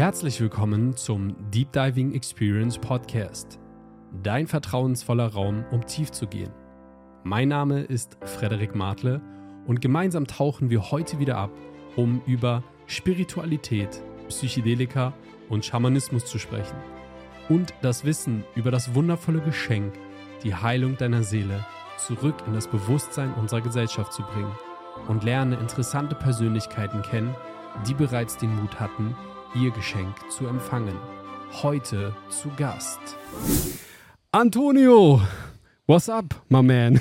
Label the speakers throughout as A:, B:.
A: Herzlich willkommen zum Deep Diving Experience Podcast. Dein vertrauensvoller Raum, um tief zu gehen. Mein Name ist Frederik Martle und gemeinsam tauchen wir heute wieder ab, um über Spiritualität, Psychedelika und Schamanismus zu sprechen. Und das Wissen über das wundervolle Geschenk, die Heilung deiner Seele, zurück in das Bewusstsein unserer Gesellschaft zu bringen. Und lerne interessante Persönlichkeiten kennen, die bereits den Mut hatten, ihr Geschenk zu empfangen. Heute zu Gast. Antonio, what's up, my man?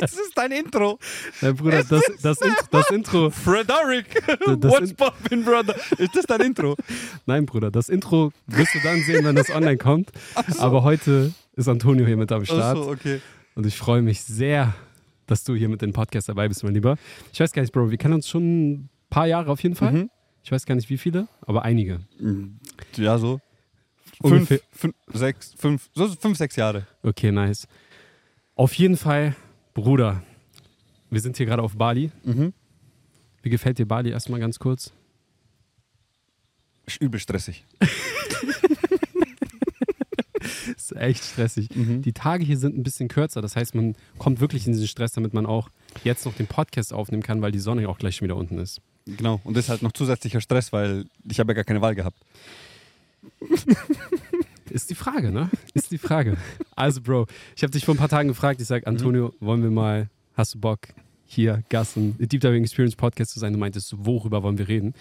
B: Es ist dein Intro.
A: Ja, Bruder, das, das, Intro, das Intro.
B: Frederick,
A: das
B: what's
A: in-
B: poppin', brother? Ist das dein Intro?
A: Nein, Bruder, das Intro wirst du dann sehen, wenn das online kommt. Aber heute ist Antonio hier mit am Start.
B: Achso, okay.
A: Und ich freue mich sehr, dass du hier mit dem Podcast dabei bist, mein Lieber. Ich weiß gar nicht, Bro, wir kennen uns schon paar Jahre auf jeden Fall.
B: Mhm.
A: Ich weiß gar nicht, wie viele, aber einige.
B: Ja, so. Fünf, fünf, sechs, fünf, so fünf, sechs Jahre.
A: Okay, nice. Auf jeden Fall, Bruder, wir sind hier gerade auf Bali.
B: Mhm.
A: Wie gefällt dir Bali erstmal ganz kurz?
B: Ist übel stressig.
A: Ist echt stressig.
B: Mhm.
A: Die Tage hier sind ein bisschen kürzer, das heißt, man kommt wirklich in diesen Stress, damit man auch jetzt noch den Podcast aufnehmen kann, weil die Sonne ja auch gleich schon wieder unten ist.
B: Genau. Und das ist halt noch zusätzlicher Stress, weil ich habe ja gar keine Wahl gehabt.
A: Ist die Frage, ne? Ist die Frage. Also, Bro, ich habe dich vor ein paar Tagen gefragt. Ich sage, Antonio, wollen wir mal, hast du Bock, hier Gast im Deep Diving Experience Podcast zu sein? Du meintest, worüber wollen wir reden?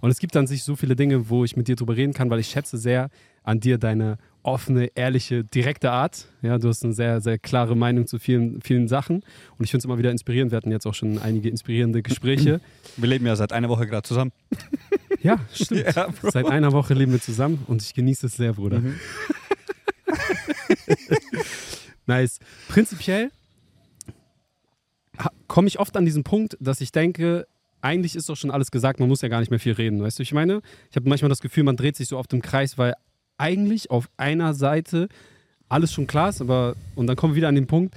A: Und es gibt an sich so viele Dinge, wo ich mit dir drüber reden kann, weil ich schätze sehr an dir deine offene, ehrliche, direkte Art. Ja, du hast eine sehr, sehr klare Meinung zu vielen, vielen Sachen. Und ich finde es immer wieder inspirierend. Wir hatten jetzt auch schon einige inspirierende Gespräche.
B: Wir leben ja seit einer Woche gerade zusammen.
A: Ja, stimmt.
B: Ja.
A: Seit einer Woche leben wir zusammen und ich genieße es sehr, Bruder.
B: Mhm.
A: nice. Prinzipiell komme ich oft an diesen Punkt, dass ich denke, eigentlich ist doch schon alles gesagt, man muss ja gar nicht mehr viel reden. Weißt du, ich meine? Ich habe manchmal das Gefühl, man dreht sich so oft im Kreis, weil eigentlich auf einer Seite alles schon klar ist, aber und dann kommen wir wieder an den Punkt,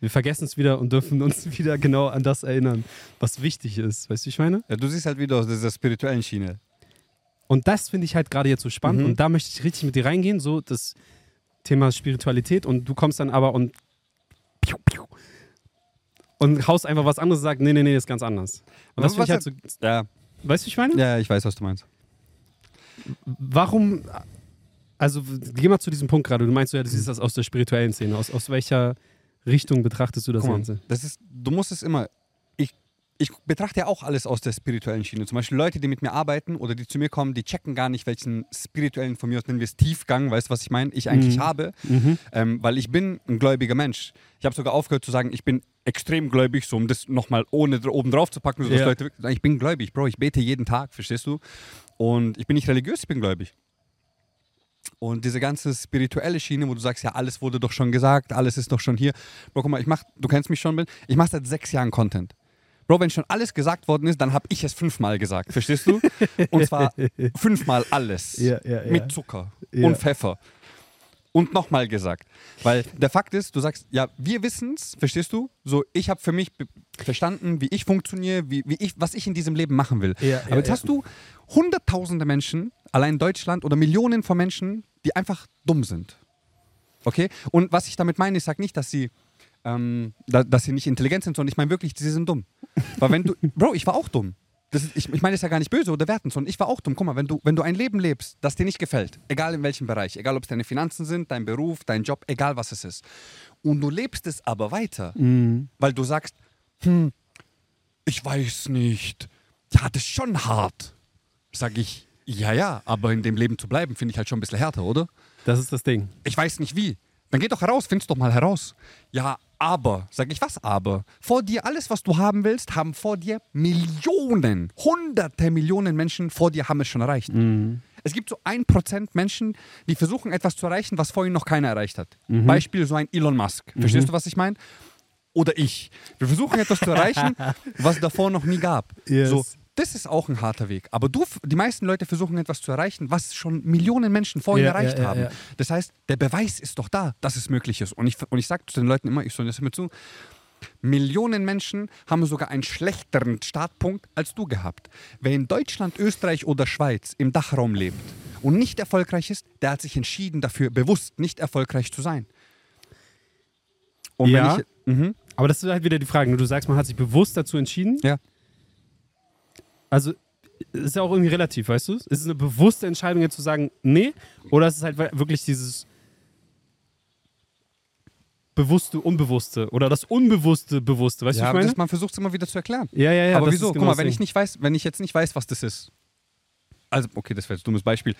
A: wir vergessen es wieder und dürfen uns wieder genau an das erinnern, was wichtig ist. Weißt du, wie ich meine?
B: Ja, du siehst halt wieder aus dieser spirituellen Schiene.
A: Und das finde ich halt gerade jetzt so spannend.
B: Mhm.
A: Und da möchte ich richtig mit dir reingehen, so das Thema Spiritualität. Und du kommst dann aber und piu, piu, und haust einfach was anderes und sagst, nee, nee, nee, ist ganz anders. Und das finde ich halt so,
B: Ja,
A: weißt du, wie ich meine?
B: ja, ich weiß, was du meinst.
A: Warum, also geh mal zu diesem Punkt gerade. Du meinst ja, du siehst das aus der spirituellen Szene. Aus, aus welcher Richtung betrachtest du das
B: mal,
A: Ganze?
B: das ist, du musst es immer. Ich, ich betrachte ja auch alles aus der spirituellen Schiene. Zum Beispiel Leute, die mit mir arbeiten oder die zu mir kommen, die checken gar nicht, welchen spirituellen, von mir aus nennen wir es Tiefgang, weißt du, was ich meine, ich eigentlich
A: Mhm.
B: habe.
A: Mhm.
B: Ähm, weil ich bin ein gläubiger Mensch. Ich habe sogar aufgehört zu sagen, ich bin extrem gläubig, so um das nochmal ohne oben drauf zu packen. So
A: Ja.
B: Leute, ich bin gläubig, Bro, ich bete jeden Tag, verstehst du? Und ich bin nicht religiös, ich bin gläubig. Und diese ganze spirituelle Schiene, wo du sagst, ja, alles wurde doch schon gesagt, alles ist doch schon hier. Bro, guck mal, ich mach, du kennst mich schon, Bill, ich mache seit sechs Jahren Content. Bro, wenn schon alles gesagt worden ist, dann habe ich es fünfmal gesagt, verstehst du? Und zwar fünfmal alles.
A: Ja, ja, ja.
B: Mit Zucker und Pfeffer. Und nochmal gesagt. Weil der Fakt ist, du sagst, ja, wir wissen es, verstehst du? So, ich habe für mich verstanden, wie ich funktioniere, wie, wie ich, was ich in diesem Leben machen will.
A: Ja,
B: Aber
A: ja,
B: jetzt
A: ja.
B: hast du hunderttausende Menschen, allein in Deutschland, oder Millionen von Menschen, die einfach dumm sind. Okay? Und was ich damit meine, ich sage nicht, dass sie, ähm, da, dass sie nicht intelligent sind, sondern ich meine wirklich, sie sind dumm. Weil wenn du, Bro, ich war auch dumm. Ist, ich, ich meine das ist ja gar nicht böse oder wertend, sondern ich war auch dumm. Guck mal, wenn du, wenn du ein Leben lebst, das dir nicht gefällt, egal in welchem Bereich, egal ob es deine Finanzen sind, dein Beruf, dein Job, egal was es ist, und du lebst es aber weiter,
A: Mhm.
B: weil du sagst, hm, ich weiß nicht, ja, das ist schon hart. Sag ich, ja, ja, aber in dem Leben zu bleiben, finde ich halt schon ein bisschen härter, oder?
A: Das ist das Ding.
B: Ich weiß nicht wie. Dann geh doch heraus, find's doch mal heraus. Ja, aber, sag ich was aber? Vor dir, alles, was du haben willst, haben vor dir Millionen, hunderte Millionen Menschen vor dir haben es schon erreicht. Es gibt so ein Prozent Menschen, die versuchen etwas zu erreichen, was vorhin noch keiner erreicht hat. Beispiel so ein Elon Musk. Verstehst du, was ich meine? Oder ich. Wir versuchen etwas zu erreichen, was davor noch nie gab.
A: Yes.
B: So, das ist auch ein harter Weg. Aber du, die meisten Leute versuchen etwas zu erreichen, was schon Millionen Menschen vorhin
A: Ja,
B: erreicht
A: ja, ja,
B: haben. Das heißt, der Beweis ist doch da, dass es möglich ist. Und ich, und ich sage zu den Leuten immer, ich soll das immer zu, Millionen Menschen haben sogar einen schlechteren Startpunkt als du gehabt. Wer in Deutschland, Österreich oder Schweiz im Dachraum lebt und nicht erfolgreich ist, der hat sich entschieden dafür, bewusst nicht erfolgreich zu sein. Und
A: Ja.
B: ich, mhm,
A: Aber das ist halt wieder die Frage. Du sagst, man hat sich bewusst dazu entschieden.
B: Ja.
A: Also ist ja auch irgendwie relativ, weißt du? Ist es eine bewusste Entscheidung, jetzt zu sagen, nee? Oder ist es halt wirklich dieses bewusste, unbewusste oder das unbewusste, bewusste, weißt du,
B: ja,
A: was ich meine?
B: das, man versucht es immer wieder zu erklären.
A: ja, ja, ja.
B: aber wieso?
A: ist
B: Guck
A: genau
B: mal,
A: das
B: wenn ich nicht weiß, wenn ich jetzt nicht weiß, was das ist. Also, okay, das wäre jetzt ein dummes Beispiel.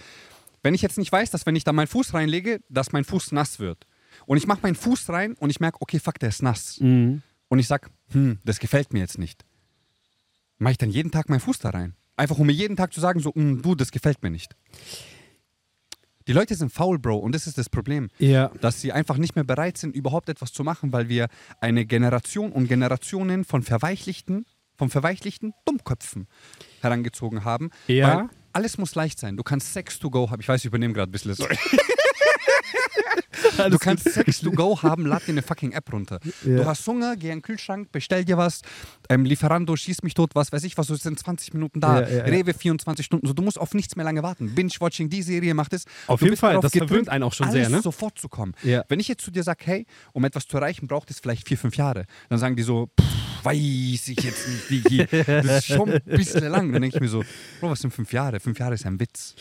B: Wenn ich jetzt nicht weiß, dass wenn ich da meinen Fuß reinlege, dass mein Fuß nass wird. Und ich mache meinen Fuß rein und ich merke, okay, fuck, der ist nass.
A: Mhm.
B: Und ich sag, hm, das gefällt mir jetzt nicht. Mache ich dann jeden Tag meinen Fuß da rein? Einfach um mir jeden Tag zu sagen, so, hm, du, das gefällt mir nicht. Die Leute sind faul, Bro, und das ist das Problem
A: Ja.
B: dass sie einfach nicht mehr bereit sind, überhaupt etwas zu machen, weil wir eine Generation und Generationen von verweichlichten, von verweichlichten Dummköpfen herangezogen haben.
A: Ja.
B: Weil alles muss leicht sein. Du kannst Sex to go haben. Ich weiß, ich übernehme gerade ein bisschen. Sorry. Du kannst Sex to go haben, lad dir eine fucking App runter.
A: Ja.
B: Du hast Hunger, geh in den Kühlschrank, bestell dir was, ähm, Lieferando, schieß mich tot, was weiß ich was, du sind 20 Minuten da,
A: Ja, ja.
B: Rewe 24 Stunden, so, du musst auf nichts mehr lange warten. Binge-Watching, die Serie macht es.
A: Auf jeden
B: bist
A: Fall, das verwöhnt einen auch schon
B: alles
A: sehr, ne?
B: sofort zu kommen.
A: Ja.
B: Wenn ich jetzt zu dir sage, hey, um etwas zu erreichen, braucht es vielleicht vier, fünf Jahre, dann sagen die so, pff, weiß ich jetzt nicht, Digi. Das ist schon ein bisschen lang. Dann denke ich mir so, Bro, was sind fünf Jahre? Fünf Jahre ist ein Witz.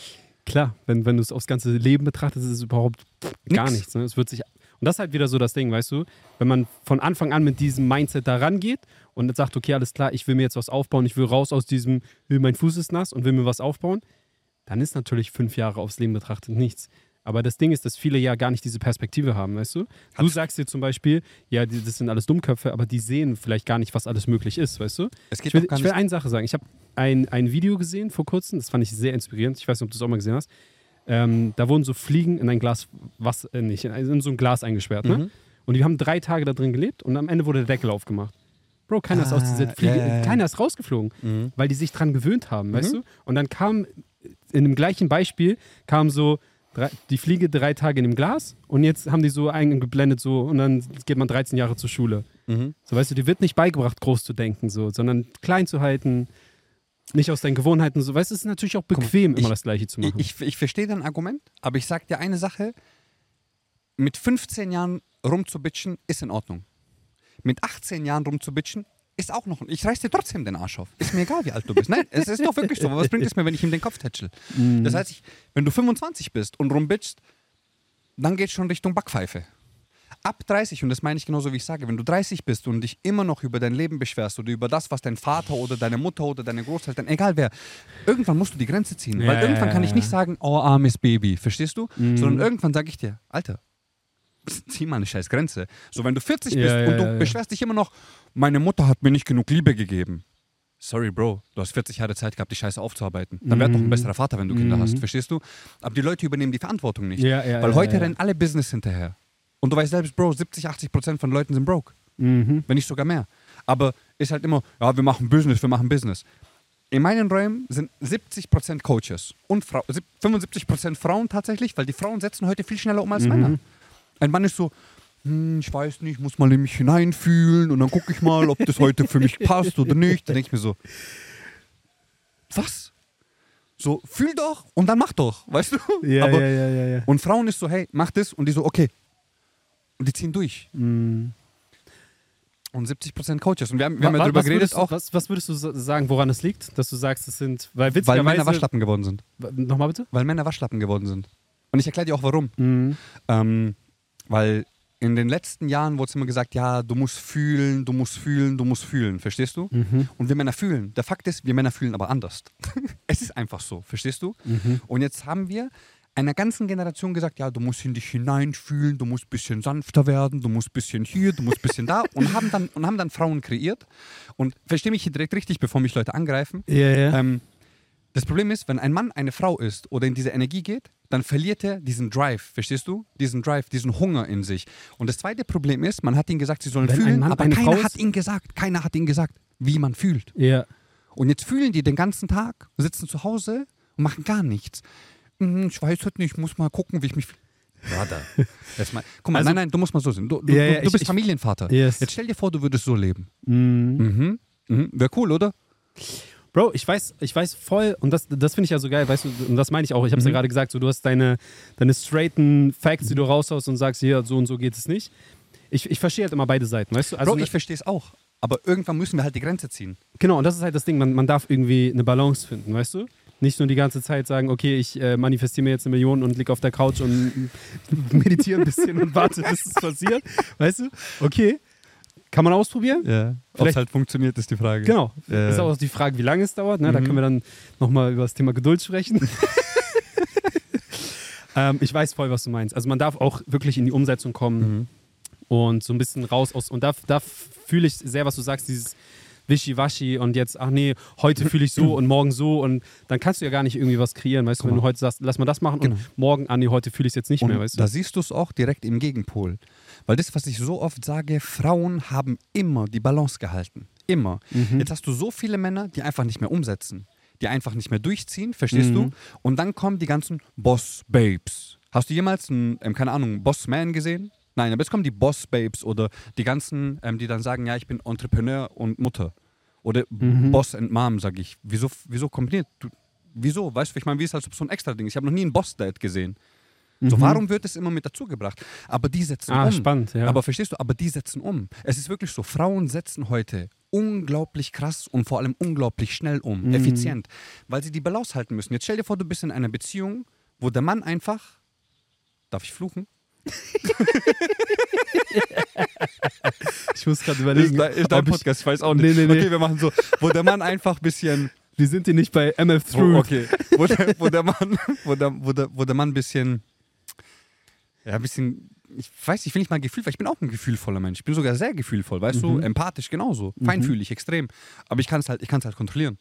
A: Klar, wenn, wenn du es aufs ganze Leben betrachtest, ist es überhaupt gar
B: Nix.
A: nichts. Ne? Es wird sich, und das ist halt wieder so das Ding, weißt du? Wenn man von Anfang an mit diesem Mindset da rangeht und sagt, okay, alles klar, ich will mir jetzt was aufbauen, ich will raus aus diesem, "Äh, mein Fuß ist nass und will mir was aufbauen, dann ist natürlich fünf Jahre aufs Leben betrachtet nichts. Aber das Ding ist, dass viele ja gar nicht diese Perspektive haben, weißt du? Du sagst dir zum Beispiel, ja, das sind alles Dummköpfe, aber die sehen vielleicht gar nicht, was alles möglich ist, weißt du?
B: Es geht
A: ich will,
B: gar
A: ich will eine Sache sagen. Ich habe ein, ein Video gesehen vor kurzem, das fand ich sehr inspirierend. Ich weiß nicht, ob du es auch mal gesehen hast. Ähm, da wurden so Fliegen in ein Glas, was, äh, nicht, in, in so ein Glas eingesperrt. Ne?
B: Mhm.
A: Und die haben drei Tage da drin gelebt und am Ende wurde der Deckel aufgemacht. Bro, keiner ist aus
B: Ah,
A: dieser Fliege,
B: ja, ja, ja.
A: keiner ist rausgeflogen,
B: Mhm.
A: weil die sich dran gewöhnt haben, weißt du? Und dann kam in dem gleichen Beispiel kam so drei, die Fliege drei Tage in dem Glas und jetzt haben die so eingeblendet so und dann geht man 13 Jahre zur Schule.
B: Mhm.
A: So, weißt du, dir wird nicht beigebracht, groß zu denken, so, sondern klein zu halten, nicht aus deinen Gewohnheiten, so. Weißt du, es ist natürlich auch bequem, immer
B: ich-
A: das Gleiche zu
B: Ich,
A: machen.
B: ich, ich verstehe dein Argument, aber ich sag dir eine Sache: Mit 15 Jahren rumzubitchen ist in Ordnung. Mit 18 Jahren rumzubitchen ist auch noch. Ich reiß dir trotzdem den Arsch auf. Ist mir egal, wie alt du bist. Nein, es ist doch wirklich so. Aber was bringt es mir, wenn ich ihm den Kopf tätschel?
A: Mhm.
B: Das heißt, ich, wenn du 25 bist und rumbitchst, dann geht schon Richtung Backpfeife. Ab 30, und das meine ich genauso, wie ich sage, wenn du 30 bist und dich immer noch über dein Leben beschwerst oder über das, was dein Vater oder deine Mutter oder deine Großeltern, egal wer, irgendwann musst du die Grenze ziehen.
A: Ja,
B: weil irgendwann
A: ja,
B: kann ich nicht sagen, oh, armes Baby, verstehst du?
A: Mhm.
B: Sondern irgendwann sage ich dir, Alter, zieh mal eine scheiß Grenze. So, wenn du 40
A: Ja,
B: bist und du beschwerst dich immer noch, meine Mutter hat mir nicht genug Liebe gegeben. Sorry, Bro, du hast 40 Jahre Zeit gehabt, die Scheiße aufzuarbeiten. Dann wär doch ein
A: Mhm.
B: besserer Vater, wenn du Kinder
A: Mhm.
B: hast, verstehst du? Aber die Leute übernehmen die Verantwortung nicht.
A: Ja, ja,
B: Weil
A: ja,
B: heute rennen alle Business hinterher. Und du weißt selbst, Bro, 70, 80 Prozent von Leuten sind broke.
A: Mhm.
B: Wenn nicht sogar mehr. Aber ist halt immer, ja, wir machen Business, wir machen Business. In meinen Räumen sind 70% Coaches und sieb- 75% Frauen tatsächlich, weil die Frauen setzen heute viel schneller um als
A: Mhm.
B: Männer. Ein Mann ist so, hm, ich weiß nicht, muss mal in mich hineinfühlen und dann gucke ich mal, ob das heute für mich passt oder nicht. Dann denke ich mir so, was? So, fühl doch und dann mach doch, weißt du?
A: Ja,
B: Aber,
A: ja, ja, ja, ja.
B: Und Frauen ist so, hey, mach das und die so, okay. Und die ziehen durch.
A: Mhm.
B: Und 70% Coaches. Und wir haben, wir haben ja drüber
A: was
B: geredet
A: würdest du,
B: auch,
A: Was, was würdest du sa- sagen, woran es liegt, dass du sagst, es sind, weil
B: weil. Männer Waschlappen geworden sind.
A: Nochmal bitte?
B: Weil Männer Waschlappen geworden sind. Und ich erkläre dir auch warum.
A: Mhm.
B: Ähm, weil in den letzten Jahren wurde es immer gesagt, ja, du musst fühlen, du musst fühlen, du musst fühlen. Verstehst du?
A: Mhm.
B: Und wir Männer fühlen. Der Fakt ist, wir Männer fühlen aber anders. es ist einfach so. Verstehst du?
A: Mhm.
B: Und jetzt haben wir einer ganzen Generation gesagt, ja, du musst in dich hineinfühlen, du musst ein bisschen sanfter werden, du musst ein bisschen hier, du musst ein bisschen da und haben dann, und haben dann Frauen kreiert. Und verstehe mich hier direkt richtig, bevor mich Leute angreifen.
A: Ja, ja.
B: Ähm, das Problem ist, wenn ein Mann eine Frau ist oder in diese Energie geht, dann verliert er diesen Drive, verstehst du? Diesen Drive, diesen Hunger in sich. Und das zweite Problem ist, man hat ihnen gesagt, sie sollen
A: Wenn
B: fühlen, aber
A: eine
B: keiner
A: Frau
B: hat ihnen gesagt, keiner hat ihnen gesagt, wie man fühlt.
A: ja.
B: Und jetzt fühlen die den ganzen Tag, sitzen zu Hause und machen gar nichts. Hm, Ich weiß halt nicht, ich muss mal gucken, wie ich mich. Brother. Jetzt mal, guck mal,
A: Also-
B: nein, nein, du musst mal so sehen. Du, du,
A: Ja, ja,
B: du, bist
A: ich-
B: Familienvater.
A: Yes.
B: Jetzt stell dir vor, du würdest so leben.
A: Mhm.
B: Mhm. Mhm. Wäre cool, oder?
A: Bro, ich weiß, ich weiß voll, und das, das finde ich ja so geil, weißt du, und das meine ich auch, ich habe es ja gerade gesagt, so, du hast deine, deine straighten Facts, die du raushaust und sagst, hier, so und so geht es nicht. Ich, ich verstehe halt immer beide Seiten, weißt du? Also,
B: Bro, ich verstehe es auch. Aber irgendwann müssen wir halt die Grenze ziehen.
A: Genau, und das ist halt das Ding, man, man darf irgendwie eine Balance finden, weißt du? Nicht nur die ganze Zeit sagen, okay, ich äh, manifestiere mir jetzt eine Million und liege auf der Couch und meditiere ein bisschen und warte, bis es passiert, weißt du? Okay, kann man ausprobieren?
B: Ja. Ob es halt funktioniert, ist die Frage.
A: Genau.
B: Ja.
A: Ist auch die Frage, wie lange es dauert. Ne? Da
B: Mhm.
A: können wir dann nochmal über das Thema Geduld sprechen. ähm, ich weiß voll, was du meinst. Also man darf auch wirklich in die Umsetzung kommen
B: Mhm.
A: und so ein bisschen raus aus. Und da, da fühle ich sehr, was du sagst, dieses Wischiwaschi und jetzt, ach nee, heute fühle ich so und morgen so und dann kannst du ja gar nicht irgendwie was kreieren, weißt du, wenn du
B: mal.
A: heute sagst, lass mal das machen
B: Genau.
A: und morgen, ah nee, heute fühle ich es jetzt nicht
B: Und
A: mehr, weißt du.
B: da siehst du es auch direkt im Gegenpol. Weil das, was ich so oft sage, Frauen haben immer die Balance gehalten. Immer.
A: Mhm.
B: Jetzt hast du so viele Männer, die einfach nicht mehr umsetzen. Die einfach nicht mehr durchziehen, verstehst
A: Mhm.
B: du? Und dann kommen die ganzen Boss-Babes. Hast du jemals einen, ähm, keine Ahnung, Boss-Man gesehen? Nein, aber jetzt kommen die Boss-Babes oder die ganzen, ähm, die dann sagen, ja, ich bin Entrepreneur und Mutter. Oder
A: Mhm.
B: Boss and Mom, sag ich. Wieso, wieso kombiniert? Du, wieso? Weißt du, ich meine, wie ist halt so ein extra Ding? Ich habe noch nie einen Boss-Dad gesehen. So,
A: Mhm.
B: warum wird es immer mit dazugebracht? Aber die setzen
A: Ah,
B: um.
A: spannend, ja.
B: Aber verstehst du, aber die setzen um. Es ist wirklich so, Frauen setzen heute unglaublich krass und vor allem unglaublich schnell um,
A: Mhm.
B: effizient, weil sie die Balance halten müssen. Jetzt stell dir vor, du bist in einer Beziehung, wo der Mann einfach, darf ich fluchen?
A: ich muss gerade überlegen. ob ich,
B: ich weiß auch
A: nicht. Nee, nee, nee.
B: Okay, wir machen so, wo der Mann einfach ein bisschen
A: wir sind hier nicht bei MF
B: Wo,
A: Truth.
B: okay. Wo der, wo der Mann, wo der, wo der, wo der Mann ein bisschen, ja, ein bisschen, ich weiß, ich will nicht mal Gefühl, weil ich bin auch ein gefühlvoller Mensch. Ich bin sogar sehr gefühlvoll, weißt du,
A: Mhm.
B: empathisch genauso, feinfühlig, extrem. Aber ich kann es halt, ich kann es halt kontrollieren.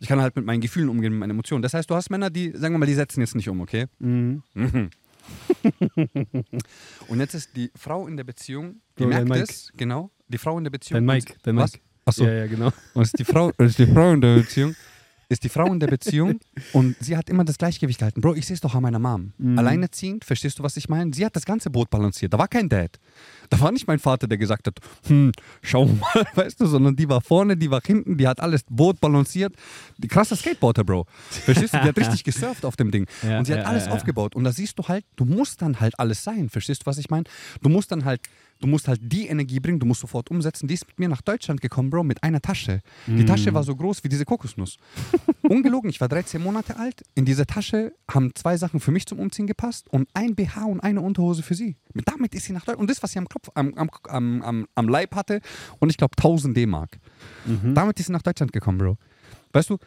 B: Ich kann halt mit meinen Gefühlen umgehen, mit meinen Emotionen. Das heißt, du hast Männer, die, sagen wir mal, die setzen jetzt nicht um, okay?
A: Mhm.
B: Mhm. Und jetzt ist die Frau in der Beziehung, die
A: Bro, dein
B: merkt es, genau, die Frau in der Beziehung.
A: Dein Mike, dein
B: Was?
A: Mike.
B: Achso.
A: Ja, ja, genau.
B: Und ist die Frau, ist die Frau in der Beziehung, ist die Frau in der Beziehung und sie hat immer das Gleichgewicht gehalten. Bro, ich sehe es doch an meiner Mom.
A: Mhm.
B: Alleinerziehend, verstehst du, was ich meine? Sie hat das ganze Boot balanciert. Da war kein Dad. Da war nicht mein Vater, der gesagt hat, hm, schau mal, weißt du, sondern die war vorne, die war hinten, die hat alles Boot balanciert. Die krasse Skateboarder, Bro. Verstehst du? Die hat richtig gesurft auf dem Ding.
A: Ja,
B: und sie hat
A: ja,
B: alles
A: ja.
B: aufgebaut. Und da siehst du halt, du musst dann halt alles sein. Verstehst du, was ich meine? Du musst dann halt, du musst halt die Energie bringen, du musst sofort umsetzen. Die ist mit mir nach Deutschland gekommen, Bro, mit einer Tasche. Die
A: Mm.
B: Tasche war so groß wie diese Kokosnuss. Ungelogen, ich war 13 Monate alt. In dieser Tasche haben zwei Sachen für mich zum Umziehen gepasst und ein BH und eine Unterhose für sie. Mit, damit ist sie nach Deutschland. Und das, was sie am Kopf, am, am, am, am, am Leib hatte, und ich glaube 1000 D-Mark.
A: Mhm.
B: Damit ist sie nach Deutschland gekommen, Bro. Weißt du,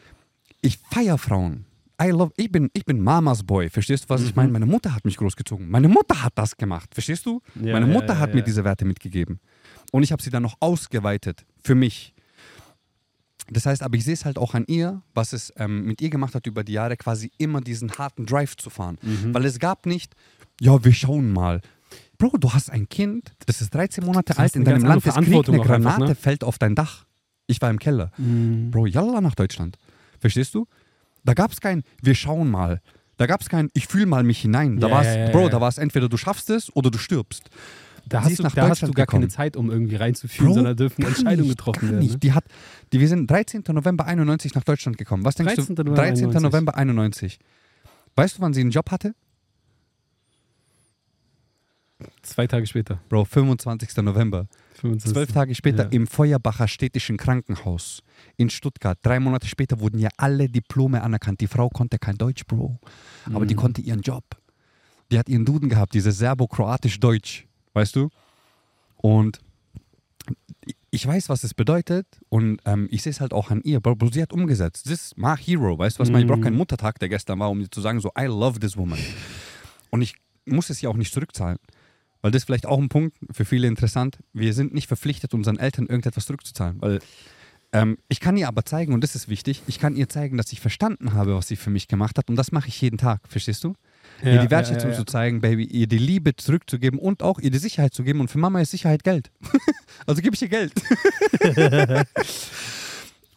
B: ich feiere Frauen. I love, ich bin, ich bin Mamas Boy, verstehst du, was ich
A: Mhm.
B: meine? Meine Mutter hat mich großgezogen. Meine Mutter hat das gemacht, verstehst du?
A: Ja,
B: Meine Mutter
A: ja,
B: hat
A: ja.
B: mir diese Werte mitgegeben. Und ich habe sie dann noch ausgeweitet für mich. Das heißt, aber ich sehe es halt auch an ihr, was es ähm, mit ihr gemacht hat über die Jahre, quasi immer diesen harten Drive zu fahren.
A: Mhm.
B: Weil es gab nicht, ja, wir schauen mal. Bro, du hast ein Kind, das ist 13 Monate alt, in
A: eine
B: deinem Land ist Krieg, eine
A: auch einfach,
B: Granate
A: ne?
B: fällt auf dein Dach. Ich war im Keller.
A: Mhm.
B: Bro, yalla nach Deutschland. Verstehst du? Da gab es kein, wir schauen mal. Da gab es kein, ich fühle mal mich hinein. Da
A: Ja,
B: war's,
A: ja, ja,
B: Bro, da war es entweder du schaffst es oder du stirbst.
A: Da hast, du,
B: nach
A: da hast du gar keine
B: gekommen.
A: Zeit, um irgendwie reinzufühlen, sondern dürfen Entscheidungen
B: nicht,
A: getroffen werden.
B: Nicht.
A: Ne?
B: Die, hat, die, wir sind 13. November 91 nach Deutschland gekommen. Was denkst
A: 13.
B: du?
A: November
B: 13.
A: 91.
B: November 91. Weißt du, wann sie einen Job hatte?
A: Zwei Tage später.
B: Bro, 25. November.
A: 25.
B: Zwölf Tage später
A: Ja.
B: im Feuerbacher Städtischen Krankenhaus in Stuttgart. Drei Monate später wurden ja alle Diplome anerkannt. Die Frau konnte kein Deutsch, Bro. Aber die
A: Mhm.
B: konnte ihren Job. Die hat ihren Duden gehabt, diese Serbo-Kroatisch-Deutsch. Weißt du? Und ich weiß, was es bedeutet und ähm, ich sehe es halt auch an ihr. Bro, sie hat umgesetzt. Das ist my hero, weißt du was? Ich meine, Ich brauche
A: Mhm.
B: keinen Muttertag, der gestern war, um zu sagen, so, I love this woman. Und ich muss es ja auch nicht zurückzahlen. Weil das ist vielleicht auch ein Punkt für viele interessant. Wir sind nicht verpflichtet, unseren Eltern irgendetwas zurückzuzahlen. Weil ähm, ich kann ihr aber zeigen, und das ist wichtig, ich kann ihr zeigen, dass ich verstanden habe, was sie für mich gemacht hat. Und das mache ich jeden Tag, verstehst du? ihr
A: Ja,
B: die Wertschätzung
A: ja, ja,
B: zu zeigen, Baby, ihr die Liebe zurückzugeben und auch ihr die Sicherheit zu geben. Und für Mama ist Sicherheit Geld. also gebe ich ihr Geld.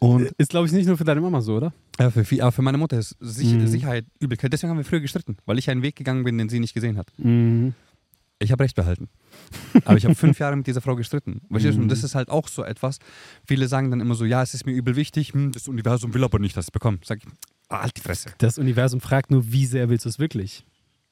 B: Und
A: Ist, glaube ich, nicht nur für deine Mama so, oder?
B: ja, für, aber für meine Mutter ist
A: Mhm.
B: Sicherheit Übelkeit. Deswegen haben wir früher gestritten, weil ich einen Weg gegangen bin, den sie nicht gesehen hat.
A: Mhm.
B: Ich habe recht behalten. Aber ich habe fünf Jahre mit dieser Frau gestritten. Verstehst du? Und
A: Mhm.
B: das ist halt auch so etwas. Viele sagen dann immer so, ja, es ist mir übel wichtig, hm, das Universum will aber nicht, dass ich es bekomme. Sag ich, ah, halt die Fresse.
A: Das Universum fragt nur, wie sehr willst du es wirklich?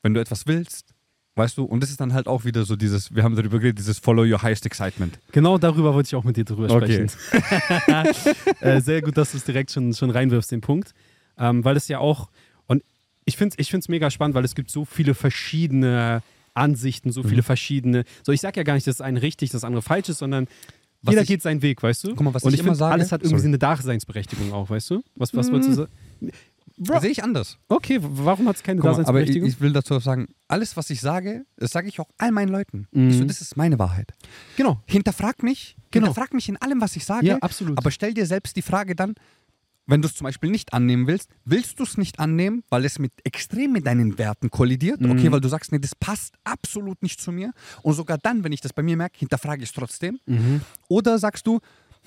B: Wenn du etwas willst, weißt du, und das ist dann halt auch wieder so dieses, wir haben darüber geredet, dieses Follow your highest excitement.
A: Genau darüber wollte ich auch mit dir drüber
B: Okay.
A: sprechen. äh, sehr gut, dass du es direkt schon, schon reinwirfst, den Punkt. Ähm, weil es ja auch, und ich finde es ich find's mega spannend, weil es gibt so viele verschiedene Ansichten, so viele
B: Mhm.
A: verschiedene. So, ich sage ja gar nicht, dass das eine richtig, das andere falsch ist, sondern
B: Was
A: jeder
B: ich-
A: geht seinen Weg, weißt du?
B: Guck mal, was
A: und
B: ich
A: ich
B: immer sage-
A: alles hat irgendwie
B: Sorry.
A: so eine Daseinsberechtigung auch, weißt du? Was, was wolltest du sagen? Bro,
B: Sehe ich anders.
A: okay, warum hat es keine
B: Guck mal, aber ich,
A: Daseinsberechtigung?
B: ich will dazu sagen, alles, was ich sage, das sage ich auch all meinen Leuten.
A: Mhm.
B: Ich so, das ist meine Wahrheit.
A: genau.
B: Hinterfrag mich,
A: Genau.
B: hinterfrag mich in allem, was ich sage.
A: Ja, absolut.
B: Aber stell dir selbst die Frage dann, wenn du es zum Beispiel nicht annehmen willst, willst du es nicht annehmen, weil es mit extrem mit deinen Werten kollidiert?
A: Mhm.
B: Okay, weil du sagst, nee, das passt absolut nicht zu mir. Und sogar dann, wenn ich das bei mir merke, hinterfrage ich es trotzdem.
A: Mhm.
B: Oder sagst du,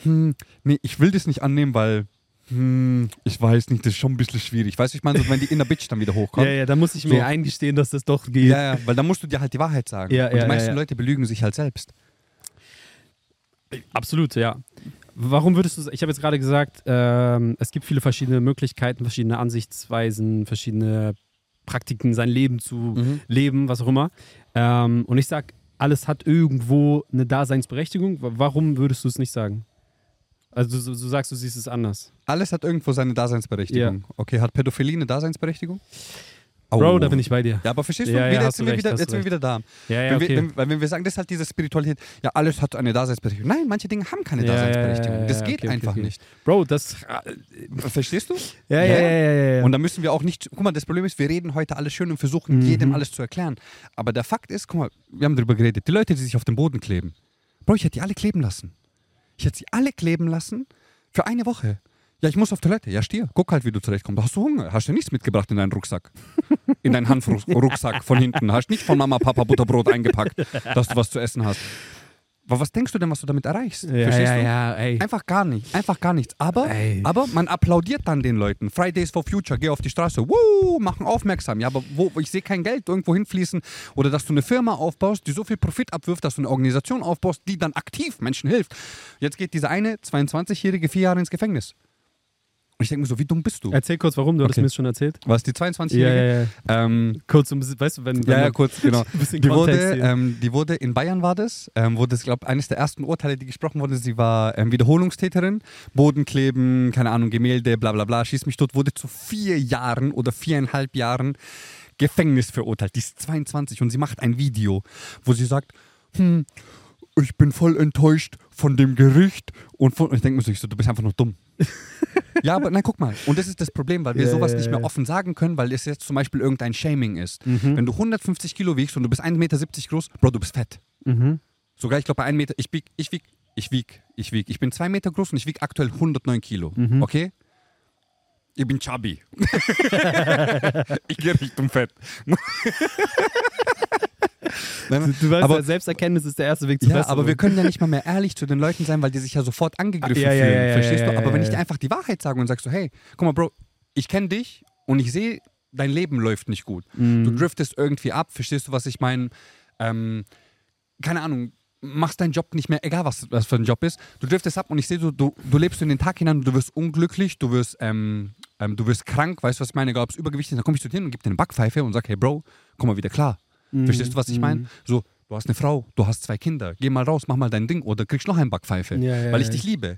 B: hm, nee, ich will das nicht annehmen, weil hm, ich weiß nicht, das ist schon ein bisschen schwierig. Weißt du, ich meine, so, wenn die Inner Bitch dann wieder hochkommt.
A: Ja, ja, da muss ich mir
B: So.
A: eingestehen, dass das doch geht.
B: Ja, ja, weil dann musst du dir halt die Wahrheit sagen.
A: Ja,
B: Und
A: ja,
B: die meisten
A: ja, ja.
B: Leute belügen sich halt selbst.
A: Absolut, ja. Warum würdest du, ich habe jetzt gerade gesagt, ähm, es gibt viele verschiedene Möglichkeiten, verschiedene Ansichtsweisen, verschiedene Praktiken, sein Leben zu
B: Mhm.
A: leben, was auch immer. Ähm, und ich sage, alles hat irgendwo eine Daseinsberechtigung. Wa- Warum würdest du es nicht sagen? Also du, du sagst, du siehst es anders.
B: Alles hat irgendwo seine Daseinsberechtigung. Okay, hat Pädophilie eine Daseinsberechtigung?
A: Bro,
B: Au.
A: da bin ich bei dir.
B: Ja, aber verstehst du?
A: Ja, ja,
B: wieder,
A: hast
B: jetzt sind,
A: du
B: wir
A: recht,
B: wieder, jetzt sind wir wieder da.
A: Ja, ja,
B: wenn,
A: okay.
B: wir, wenn, weil wenn wir sagen, das ist halt diese Spiritualität, ja, alles hat eine Daseinsberechtigung. Nein, manche Dinge haben keine
A: Ja, ja,
B: Daseinsberechtigung.
A: ja, ja,
B: das
A: ja,
B: geht
A: okay,
B: einfach
A: okay.
B: nicht.
A: Bro, das.
B: Verstehst du?
A: Ja, ja, ja, ja, ja. ja.
B: Und da müssen wir auch nicht, guck mal, das Problem ist, wir reden heute alles schön und versuchen,
A: Mhm.
B: jedem alles zu erklären. Aber der Fakt ist, guck mal, wir haben darüber geredet, die Leute, die sich auf dem Boden kleben. Bro, ich hätte die alle kleben lassen. Ich hätte sie alle kleben lassen für eine Woche. Ja, ich muss auf Toilette. Ja, stier. Guck halt, wie du zurechtkommst. Hast du Hunger? Hast du nichts mitgebracht in deinen Rucksack? In deinen Hanfrucksack von hinten. Hast nicht von Mama, Papa Butterbrot eingepackt, dass du was zu essen hast. Aber was denkst du denn, was du damit erreichst?
A: ja,
B: Verstehst
A: ja,
B: du?
A: ja, ey.
B: Einfach gar nicht, einfach gar nichts. Aber,
A: Ey.
B: aber man applaudiert dann den Leuten. Fridays for Future, geh auf die Straße, Woo, machen aufmerksam. Ja, aber wo, ich sehe kein Geld irgendwo hinfließen. Oder dass du eine Firma aufbaust, die so viel Profit abwirft, dass du eine Organisation aufbaust, die dann aktiv Menschen hilft. Jetzt geht dieser eine 22-Jährige vier Jahre ins Gefängnis. Und ich denke mir so, wie dumm bist du?
A: Erzähl kurz, warum, du hattest
B: Okay.
A: mir das schon erzählt.
B: Was, die 22-Jährige?
A: ja, ja.
B: Ähm,
A: Kurz, um, weißt du, wenn. wenn
B: ja, ja, kurz, genau. Die wurde, ähm, die wurde in Bayern war das, ähm, wurde es, glaube eines der ersten Urteile, die gesprochen wurden. Sie war ähm, Wiederholungstäterin, Bodenkleben, keine Ahnung, Gemälde, bla bla bla, schieß mich tot, wurde zu vier Jahren oder viereinhalb Jahren Gefängnis verurteilt. Die ist 22 und sie macht ein Video, wo sie sagt, hm, ich bin voll enttäuscht von dem Gericht und von, und ich denke mir so, du bist einfach nur dumm. Ja, aber nein, guck mal. Und das ist das Problem, weil wir
A: Ja,
B: sowas
A: ja,
B: nicht mehr offen sagen können, weil es jetzt zum Beispiel irgendein Shaming ist.
A: Mhm.
B: Wenn du 150 Kilo wiegst und du bist 1,70 Meter groß, Bro, du bist fett.
A: Mhm.
B: Sogar, ich glaube, bei 1 Meter, ich wieg, ich wieg, ich wieg, ich wieg. Ich bin 2 Meter groß und ich wieg aktuell 109 Kilo.
A: Mhm.
B: Okay? Ich bin chubby. ich gehe Richtung Fett. Nein,
A: Du weißt,
B: aber-
A: ja, Selbsterkenntnis ist der erste Weg zu
B: ja,
A: Besserung.
B: aber wir können ja nicht mal mehr ehrlich zu den Leuten sein, weil die sich ja sofort angegriffen
A: Ja, ja,
B: fühlen. verstehst du? Aber wenn ich dir einfach die Wahrheit sage und sagst so, hey, guck mal, Bro, ich kenne dich und ich sehe, dein Leben läuft nicht gut. Du
A: Mhm.
B: driftest irgendwie ab, verstehst du, was ich meine? Ähm, keine Ahnung, machst deinen Job nicht mehr, egal was das für ein Job ist. Du driftest ab und ich sehe, du, du, du lebst in den Tag hinein, du wirst unglücklich, du wirst, ähm, ähm, du wirst krank, weißt du, was ich meine? Egal, ob es übergewichtig ist, dann komme ich zu dir hin und gebe dir eine Backpfeife und sage, hey Bro, komm mal wieder klar.
A: Mhm.
B: Verstehst du, was ich meine? So, du hast eine Frau, du hast zwei Kinder, geh mal raus, mach mal dein Ding oder kriegst noch eine Backpfeife,
A: Ja, ja,
B: weil ich
A: ja.
B: dich liebe.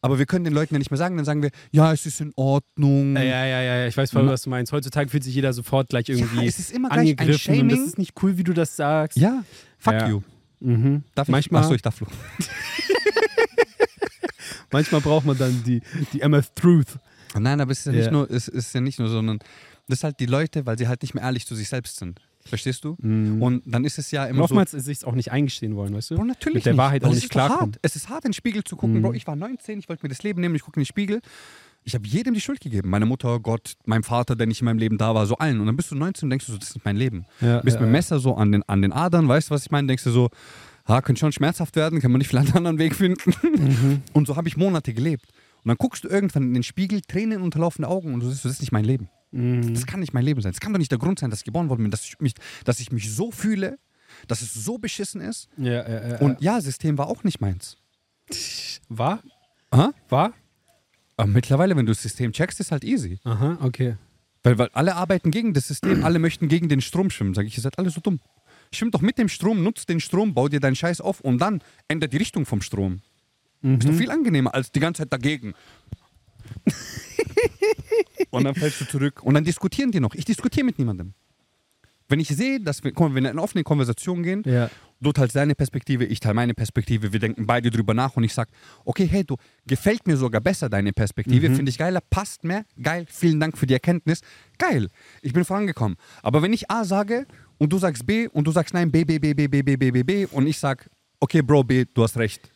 B: Aber wir können den Leuten ja nicht mehr sagen, dann sagen wir, ja, es ist in Ordnung.
A: Ja, ja, ja, ja, ich weiß voll, was du meinst. Heutzutage fühlt sich jeder sofort gleich irgendwie
B: es ist immer gleich ein
A: angegriffen und das
B: Shaming.
A: ist nicht cool, wie du das sagst.
B: Ja, fuck
A: Ja.
B: you.
A: Mhm.
B: Darf ich?
A: Manchmal-
B: Achso, ich darf Flo.
A: Manchmal braucht man dann die, die MF Truth.
B: Nein, aber es ist ja,
A: Ja.
B: nicht nur, es ist ja nicht nur, sondern das ist halt die Leute, weil sie halt nicht mehr ehrlich zu sich selbst sind. Verstehst du?
A: Mhm.
B: Und dann ist es ja
A: Und
B: immer so.
A: oftmals sich auch nicht eingestehen wollen, weißt du?
B: Bro, natürlich
A: mit der
B: nicht,
A: Wahrheit auch
B: es
A: nicht
B: hart. Es ist hart, in den Spiegel zu gucken.
A: Mhm.
B: Bro, ich war 19, ich wollte mir das Leben nehmen, ich gucke in den Spiegel. Ich habe jedem die Schuld gegeben. Meine Mutter, Gott, meinem Vater, der nicht in meinem Leben da war, so allen. Und dann bist du 19 und denkst du so, das ist mein Leben.
A: Ja,
B: bist
A: ja,
B: mit dem
A: ja.
B: Messer so an den, an den Adern, weißt du, was ich meine? Denkst du so, ha, könnte schon schmerzhaft werden, kann man nicht vielleicht einen anderen Weg finden.
A: Mhm.
B: Und so habe ich Monate gelebt. Und dann guckst du irgendwann in den Spiegel, Tränen unterlaufende Augen und du siehst, das ist nicht mein Leben.
A: Mhm.
B: Das kann nicht mein Leben sein. Das kann doch nicht der Grund sein, dass ich geboren worden bin, dass ich mich, dass ich mich so fühle, dass es so beschissen ist.
A: Ja, ja, ja.
B: Und ja, System war auch nicht meins.
A: war?
B: Aha.
A: War?
B: Aber mittlerweile, wenn du das System checkst, ist halt easy.
A: Aha, okay.
B: Weil, weil alle arbeiten gegen das System, alle möchten gegen den Strom schwimmen. Sag ich, ihr seid alle so dumm. Schwimm doch mit dem Strom, nutzt den Strom, bau dir deinen Scheiß auf und dann ändert die Richtung vom Strom. Ist doch viel angenehmer als die ganze Zeit dagegen. und dann fällst du zurück. Und dann diskutieren die noch. Ich diskutiere mit niemandem. Wenn ich sehe, dass wir, mal, wenn wir in eine offene Konversation gehen,
A: Ja.
B: du teilst deine Perspektive, ich teile meine Perspektive, wir denken beide drüber nach und ich sag, okay, hey, du, gefällt mir sogar besser deine Perspektive, finde ich geiler, passt mehr, geil, vielen Dank für die Erkenntnis, geil, ich bin vorangekommen. Aber wenn ich A sage und du sagst B und du sagst nein, B, B, B, B, B, B, B, B, B und ich sag, okay, Bro, B, du hast recht.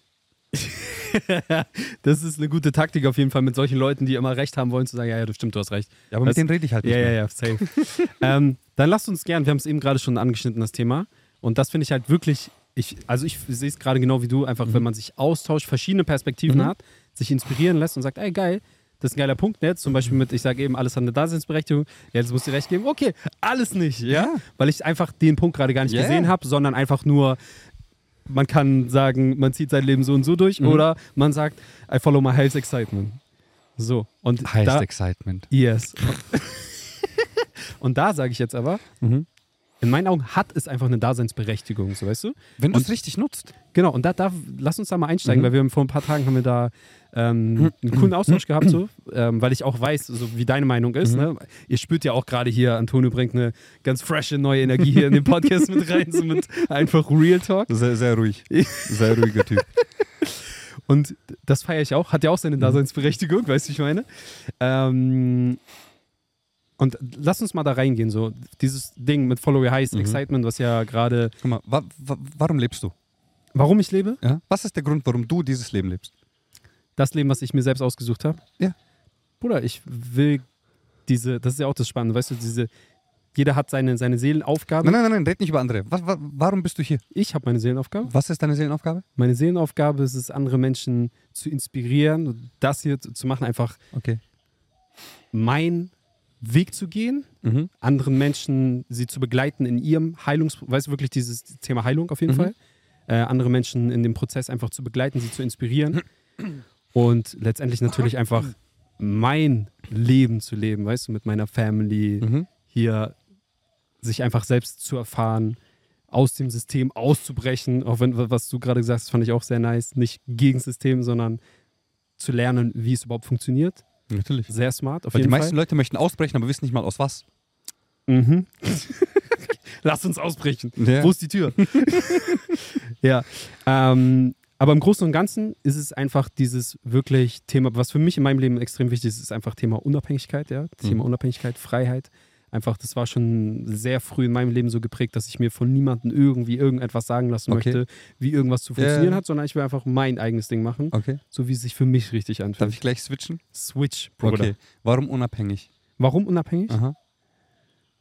A: Das ist eine gute Taktik auf jeden Fall mit solchen Leuten, die immer recht haben wollen, zu sagen, ja, ja, du stimmt, du hast recht.
B: Ja, aber
A: Das-
B: mit denen rede ich halt nicht
A: Ja, ja,
B: mehr.
A: ja, safe. ähm, dann lasst uns gern, wir haben es eben gerade schon angeschnitten, das Thema. Und das finde ich halt wirklich, ich, also ich sehe es gerade genau wie du, einfach
B: Mhm.
A: wenn man sich austauscht, verschiedene Perspektiven hat, sich inspirieren lässt und sagt, ey, geil, das ist ein geiler Punkt. Ne? Zum Beispiel mit, ich sage eben, alles hat eine Daseinsberechtigung. Ja, jetzt musst du recht geben. Okay, alles nicht, ja?
B: Ja.
A: Weil ich einfach den Punkt gerade gar nicht
B: Ja.
A: gesehen habe, sondern einfach nur, man kann sagen, man zieht sein Leben so und so durch
B: Mhm.
A: oder man sagt, I follow my health excitement. So. Und
B: Heißt
A: da,
B: Excitement.
A: Yes. Und da sage ich jetzt aber,
B: Mhm.
A: In meinen Augen hat es einfach eine Daseinsberechtigung, so weißt du?
B: Wenn du es richtig nutzt.
A: Genau, und da, da lass uns da mal einsteigen,
B: Mhm.
A: weil wir vor ein paar Tagen haben wir da ähm, einen coolen Austausch gehabt, so, ähm, weil ich auch weiß, so wie deine Meinung ist.
B: Mhm.
A: Ne? Ihr spürt ja auch gerade hier, Antonio bringt eine ganz frische neue Energie hier in den Podcast mit rein, so mit einfach Real Talk.
B: Sehr, sehr ruhig. Sehr ruhiger Typ.
A: Und das feiere ich auch, hat ja auch
B: Mhm.
A: seine Daseinsberechtigung, weißt du, wie ich meine. Ähm, und lass uns mal da reingehen, so dieses Ding mit Follow Your Highs,
B: Mhm.
A: Excitement, was ja gerade,
B: Guck mal, wa wa warum lebst du?
A: warum ich lebe,
B: Ja? Was ist der Grund, warum du dieses Leben lebst?
A: das Leben, was ich mir selbst ausgesucht habe.
B: Ja.
A: Bruder, ich will diese, das ist ja auch das Spannende, weißt du, diese, jeder hat seine, seine Seelenaufgabe.
B: Nein, nein, nein, nein, red nicht über andere. Was, wa warum bist du hier?
A: Ich habe meine Seelenaufgabe.
B: Was ist deine Seelenaufgabe?
A: Meine Seelenaufgabe ist es, andere Menschen zu inspirieren, das hier zu machen, einfach
B: Okay.
A: meinen Weg zu gehen,
B: Mhm.
A: anderen Menschen sie zu begleiten in ihrem Heilungs... Weißt du, wirklich dieses Thema Heilung auf jeden
B: Mhm.
A: Fall. Äh, andere Menschen in dem Prozess einfach zu begleiten, sie zu inspirieren und letztendlich natürlich einfach mein Leben zu leben, weißt du, mit meiner Family,
B: Mhm.
A: hier sich einfach selbst zu erfahren, aus dem System auszubrechen, auch wenn, was du gerade gesagt hast, fand ich auch sehr nice, nicht gegen das System, sondern zu lernen, wie es überhaupt funktioniert.
B: Natürlich.
A: Sehr smart, auf
B: Weil die
A: jeden
B: meisten
A: Fall.
B: Leute möchten ausbrechen, aber wissen nicht mal aus was.
A: Mhm. Lass uns ausbrechen.
B: Ja.
A: Wo ist die Tür? ja. Ähm, aber im Großen und Ganzen ist es einfach dieses wirklich Thema, was für mich in meinem Leben extrem wichtig ist, ist einfach Thema Unabhängigkeit, ja. Thema
B: Mhm.
A: Unabhängigkeit, Freiheit. Einfach, das war schon sehr früh in meinem Leben so geprägt, dass ich mir von niemandem irgendwie irgendetwas sagen lassen
B: Okay.
A: möchte, wie irgendwas zu funktionieren
B: ja.
A: hat, sondern ich will einfach mein eigenes Ding machen,
B: Okay.
A: so wie es sich für mich richtig
B: Darf
A: anfühlt.
B: ich gleich switchen?
A: Switch, Bruder.
B: Okay. Warum unabhängig?
A: Warum unabhängig?
B: Aha.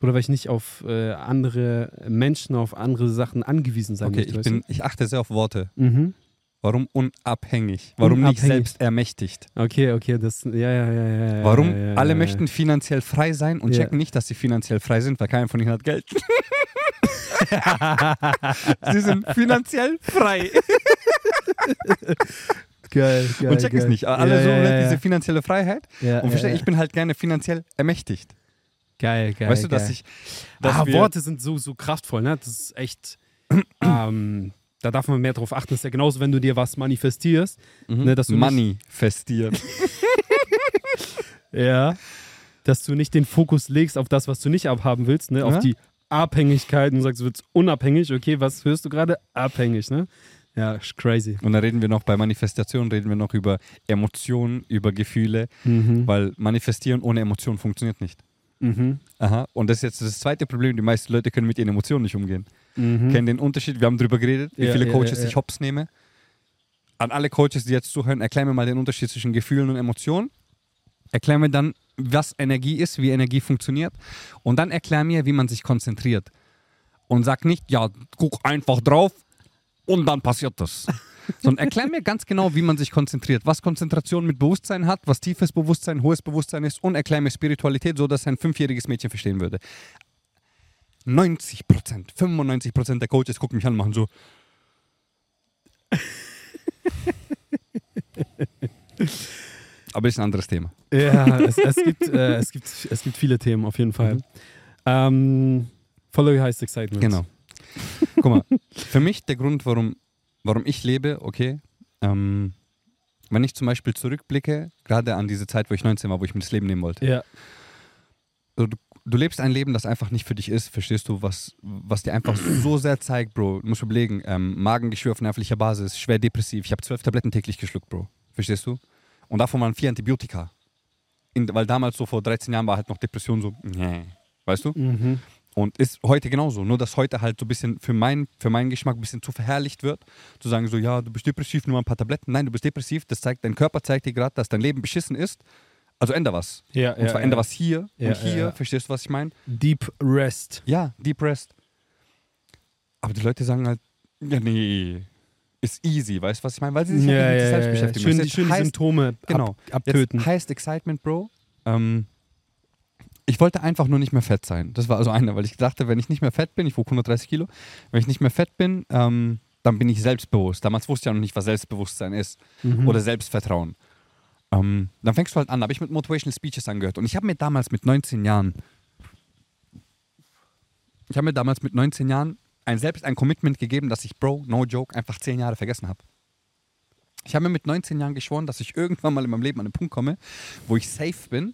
A: Oder weil ich nicht auf äh, andere Menschen, auf andere Sachen angewiesen sein
B: Okay,
A: möchte.
B: ich, bin, ich achte sehr auf Worte.
A: Mhm.
B: Warum unabhängig? Warum nicht
A: Unabhängig.
B: selbst ermächtigt?
A: Okay, okay, das, ja, ja, ja, ja.
B: Warum
A: ja, ja,
B: alle
A: ja,
B: möchten finanziell frei sein und checken nicht, dass sie finanziell frei sind, weil keiner von ihnen hat Geld. sie sind finanziell frei
A: Geil, geil.
B: und checken es nicht. Alle so ne, diese finanzielle Freiheit.
A: ja,
B: Und
A: ja,
B: versteh,
A: ja.
B: ich bin halt gerne finanziell ermächtigt.
A: Geil, geil.
B: weißt du,
A: geil.
B: dass ich. Dass
A: ah, Worte sind so, so kraftvoll, ne? Das ist echt. ähm, da darf man mehr drauf achten. Das ist ja genauso, wenn du dir was manifestierst.
B: Mhm.
A: ne, dass du
B: festiert.
A: Ja. Dass du nicht den Fokus legst auf das, was du nicht abhaben willst, ne? Auf
B: Ja.
A: die Abhängigkeit und sagst, du wirst unabhängig. Okay, was hörst du gerade? Abhängig, ne? Ja, ist crazy.
B: Und dann reden wir noch bei Manifestation, reden wir noch über Emotionen, über Gefühle,
A: Mhm.
B: weil manifestieren ohne Emotionen funktioniert nicht.
A: Mhm.
B: Aha. Und das ist jetzt das zweite Problem. Die meisten Leute können mit ihren Emotionen nicht umgehen.
A: Mhm.
B: Kennen den Unterschied? Wir haben darüber geredet, wie
A: Ja,
B: viele
A: ja,
B: Coaches
A: ja,
B: ich hops nehme. An alle Coaches, die jetzt zuhören, erklär mir mal den Unterschied zwischen Gefühlen und Emotionen. Erklär mir dann, was Energie ist, wie Energie funktioniert. Und dann erklär mir, wie man sich konzentriert. Und sag nicht, ja, guck einfach drauf, und dann passiert das. Sondern erklär mir ganz genau, wie man sich konzentriert, was Konzentration mit Bewusstsein hat, was tiefes Bewusstsein, hohes Bewusstsein ist und erklär mir Spiritualität, so dass ein fünfjähriges Mädchen verstehen würde. 90 Prozent, 95 Prozent der Coaches gucken mich an und machen so. Aber ist ein anderes Thema.
A: Ja, es, es, gibt, äh, es, gibt, es gibt viele Themen auf jeden Fall.
B: Mhm.
A: Ähm, follow your highest excitement.
B: Genau. Guck mal, für mich der Grund, warum, warum ich lebe, okay, ähm, wenn ich zum Beispiel zurückblicke, gerade an diese Zeit, wo ich 19 war, wo ich mir das Leben nehmen wollte.
A: Ja.
B: So, du, du lebst ein Leben, das einfach nicht für dich ist, verstehst du, was, was dir einfach so sehr zeigt, Bro. Du musst überlegen, ähm, Magengeschwür auf nervlicher Basis, schwer depressiv. Ich habe zwölf Tabletten täglich geschluckt, Bro. Verstehst du? Und davon waren vier Antibiotika. In, weil damals so vor 13 Jahren war halt noch Depression so, nee. Weißt du?
A: Mhm.
B: Und ist heute genauso. Nur, dass heute halt so ein bisschen für, mein, für meinen Geschmack ein bisschen zu verherrlicht wird. Zu sagen so, ja, du bist depressiv, nur ein paar Tabletten. Nein, du bist depressiv. Das zeigt, dein Körper zeigt dir gerade, dass dein Leben beschissen ist. Also ändere was.
A: Ja,
B: Und zwar
A: ja,
B: ändere
A: ja.
B: was hier
A: Ja,
B: und hier.
A: ja.
B: Verstehst du, was ich meine?
A: Deep Rest.
B: Ja, Deep Rest. Aber die Leute sagen halt, ja, nee, ist easy. Weißt du, was ich meine? Weil sie sich
A: Ja,
B: mit sich selbst beschäftigen.
A: Schön, die, schön die
B: heißt-
A: Symptome
B: Genau.
A: ab, abtöten.
B: Jetzt Highest Excitement, Bro. Ähm, ich wollte einfach nur nicht mehr fett sein. Das war also einer, weil ich dachte, wenn ich nicht mehr fett bin, ich wog 130 Kilo, wenn ich nicht mehr fett bin, ähm, dann bin ich selbstbewusst. Damals wusste ich ja noch nicht, was Selbstbewusstsein ist
A: Mhm.
B: oder Selbstvertrauen. Ähm, dann fängst du halt an, habe ich mit Motivational Speeches angehört. Und ich habe mir damals mit 19 Jahren, ich habe mir damals mit 19 Jahren ein selbst ein Commitment gegeben, dass ich, Bro, no joke, einfach 10 Jahre vergessen habe. Ich habe mir mit 19 Jahren geschworen, dass ich irgendwann mal in meinem Leben an den Punkt komme, wo ich safe bin,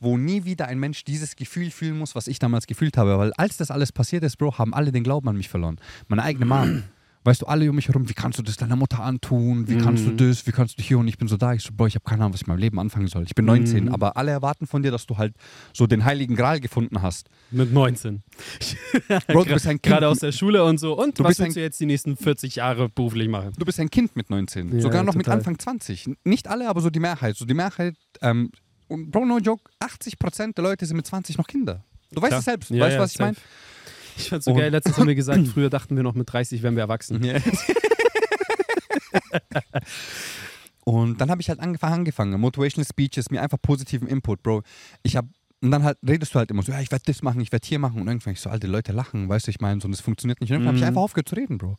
B: wo nie wieder ein Mensch dieses Gefühl fühlen muss, was ich damals gefühlt habe. Weil als das alles passiert ist, Bro, haben alle den Glauben an mich verloren. Meine eigene Mom. Weißt du, alle um mich herum, wie kannst du das deiner Mutter antun? Wie kannst du
A: Mhm.
B: das? Wie kannst du hier? Und ich bin so da. Ich so, Bro, ich habe keine Ahnung, was ich in meinem Leben anfangen soll. Ich bin 19,
A: Mhm.
B: aber alle erwarten von dir, dass du halt so den heiligen Gral gefunden hast.
A: Mit 19.
B: Bro, du bist ein Kind.
A: Gerade aus der Schule und so. Und
B: Du
A: was
B: bist
A: willst du jetzt die nächsten 40 Jahre beruflich machen?
B: Du bist ein Kind mit 19.
A: Ja,
B: Sogar noch mit
A: total.
B: Anfang 20. Nicht alle, aber so die Mehrheit. So die Mehrheit, ähm, und Bro, no joke, 80% der Leute sind mit 20 noch Kinder. Du weißt es selbst.
A: Ja,
B: weißt du,
A: ja,
B: was ich meine?
A: Ich fand's so
B: Und-
A: geil. Letztens haben wir gesagt, früher dachten wir noch mit 30 wären wir erwachsen.
B: Ja. und dann habe ich halt angefangen, angefangen, Motivational Speeches, mir einfach positiven Input, Bro. Ich habe und dann halt redest du halt immer so, ja, ich werde das machen, ich werde hier machen und irgendwann ich so, alte Leute lachen, weißt du, ich meine, so, und das funktioniert nicht. Und irgendwann habe ich
A: Mhm.
B: einfach aufgehört zu reden, Bro.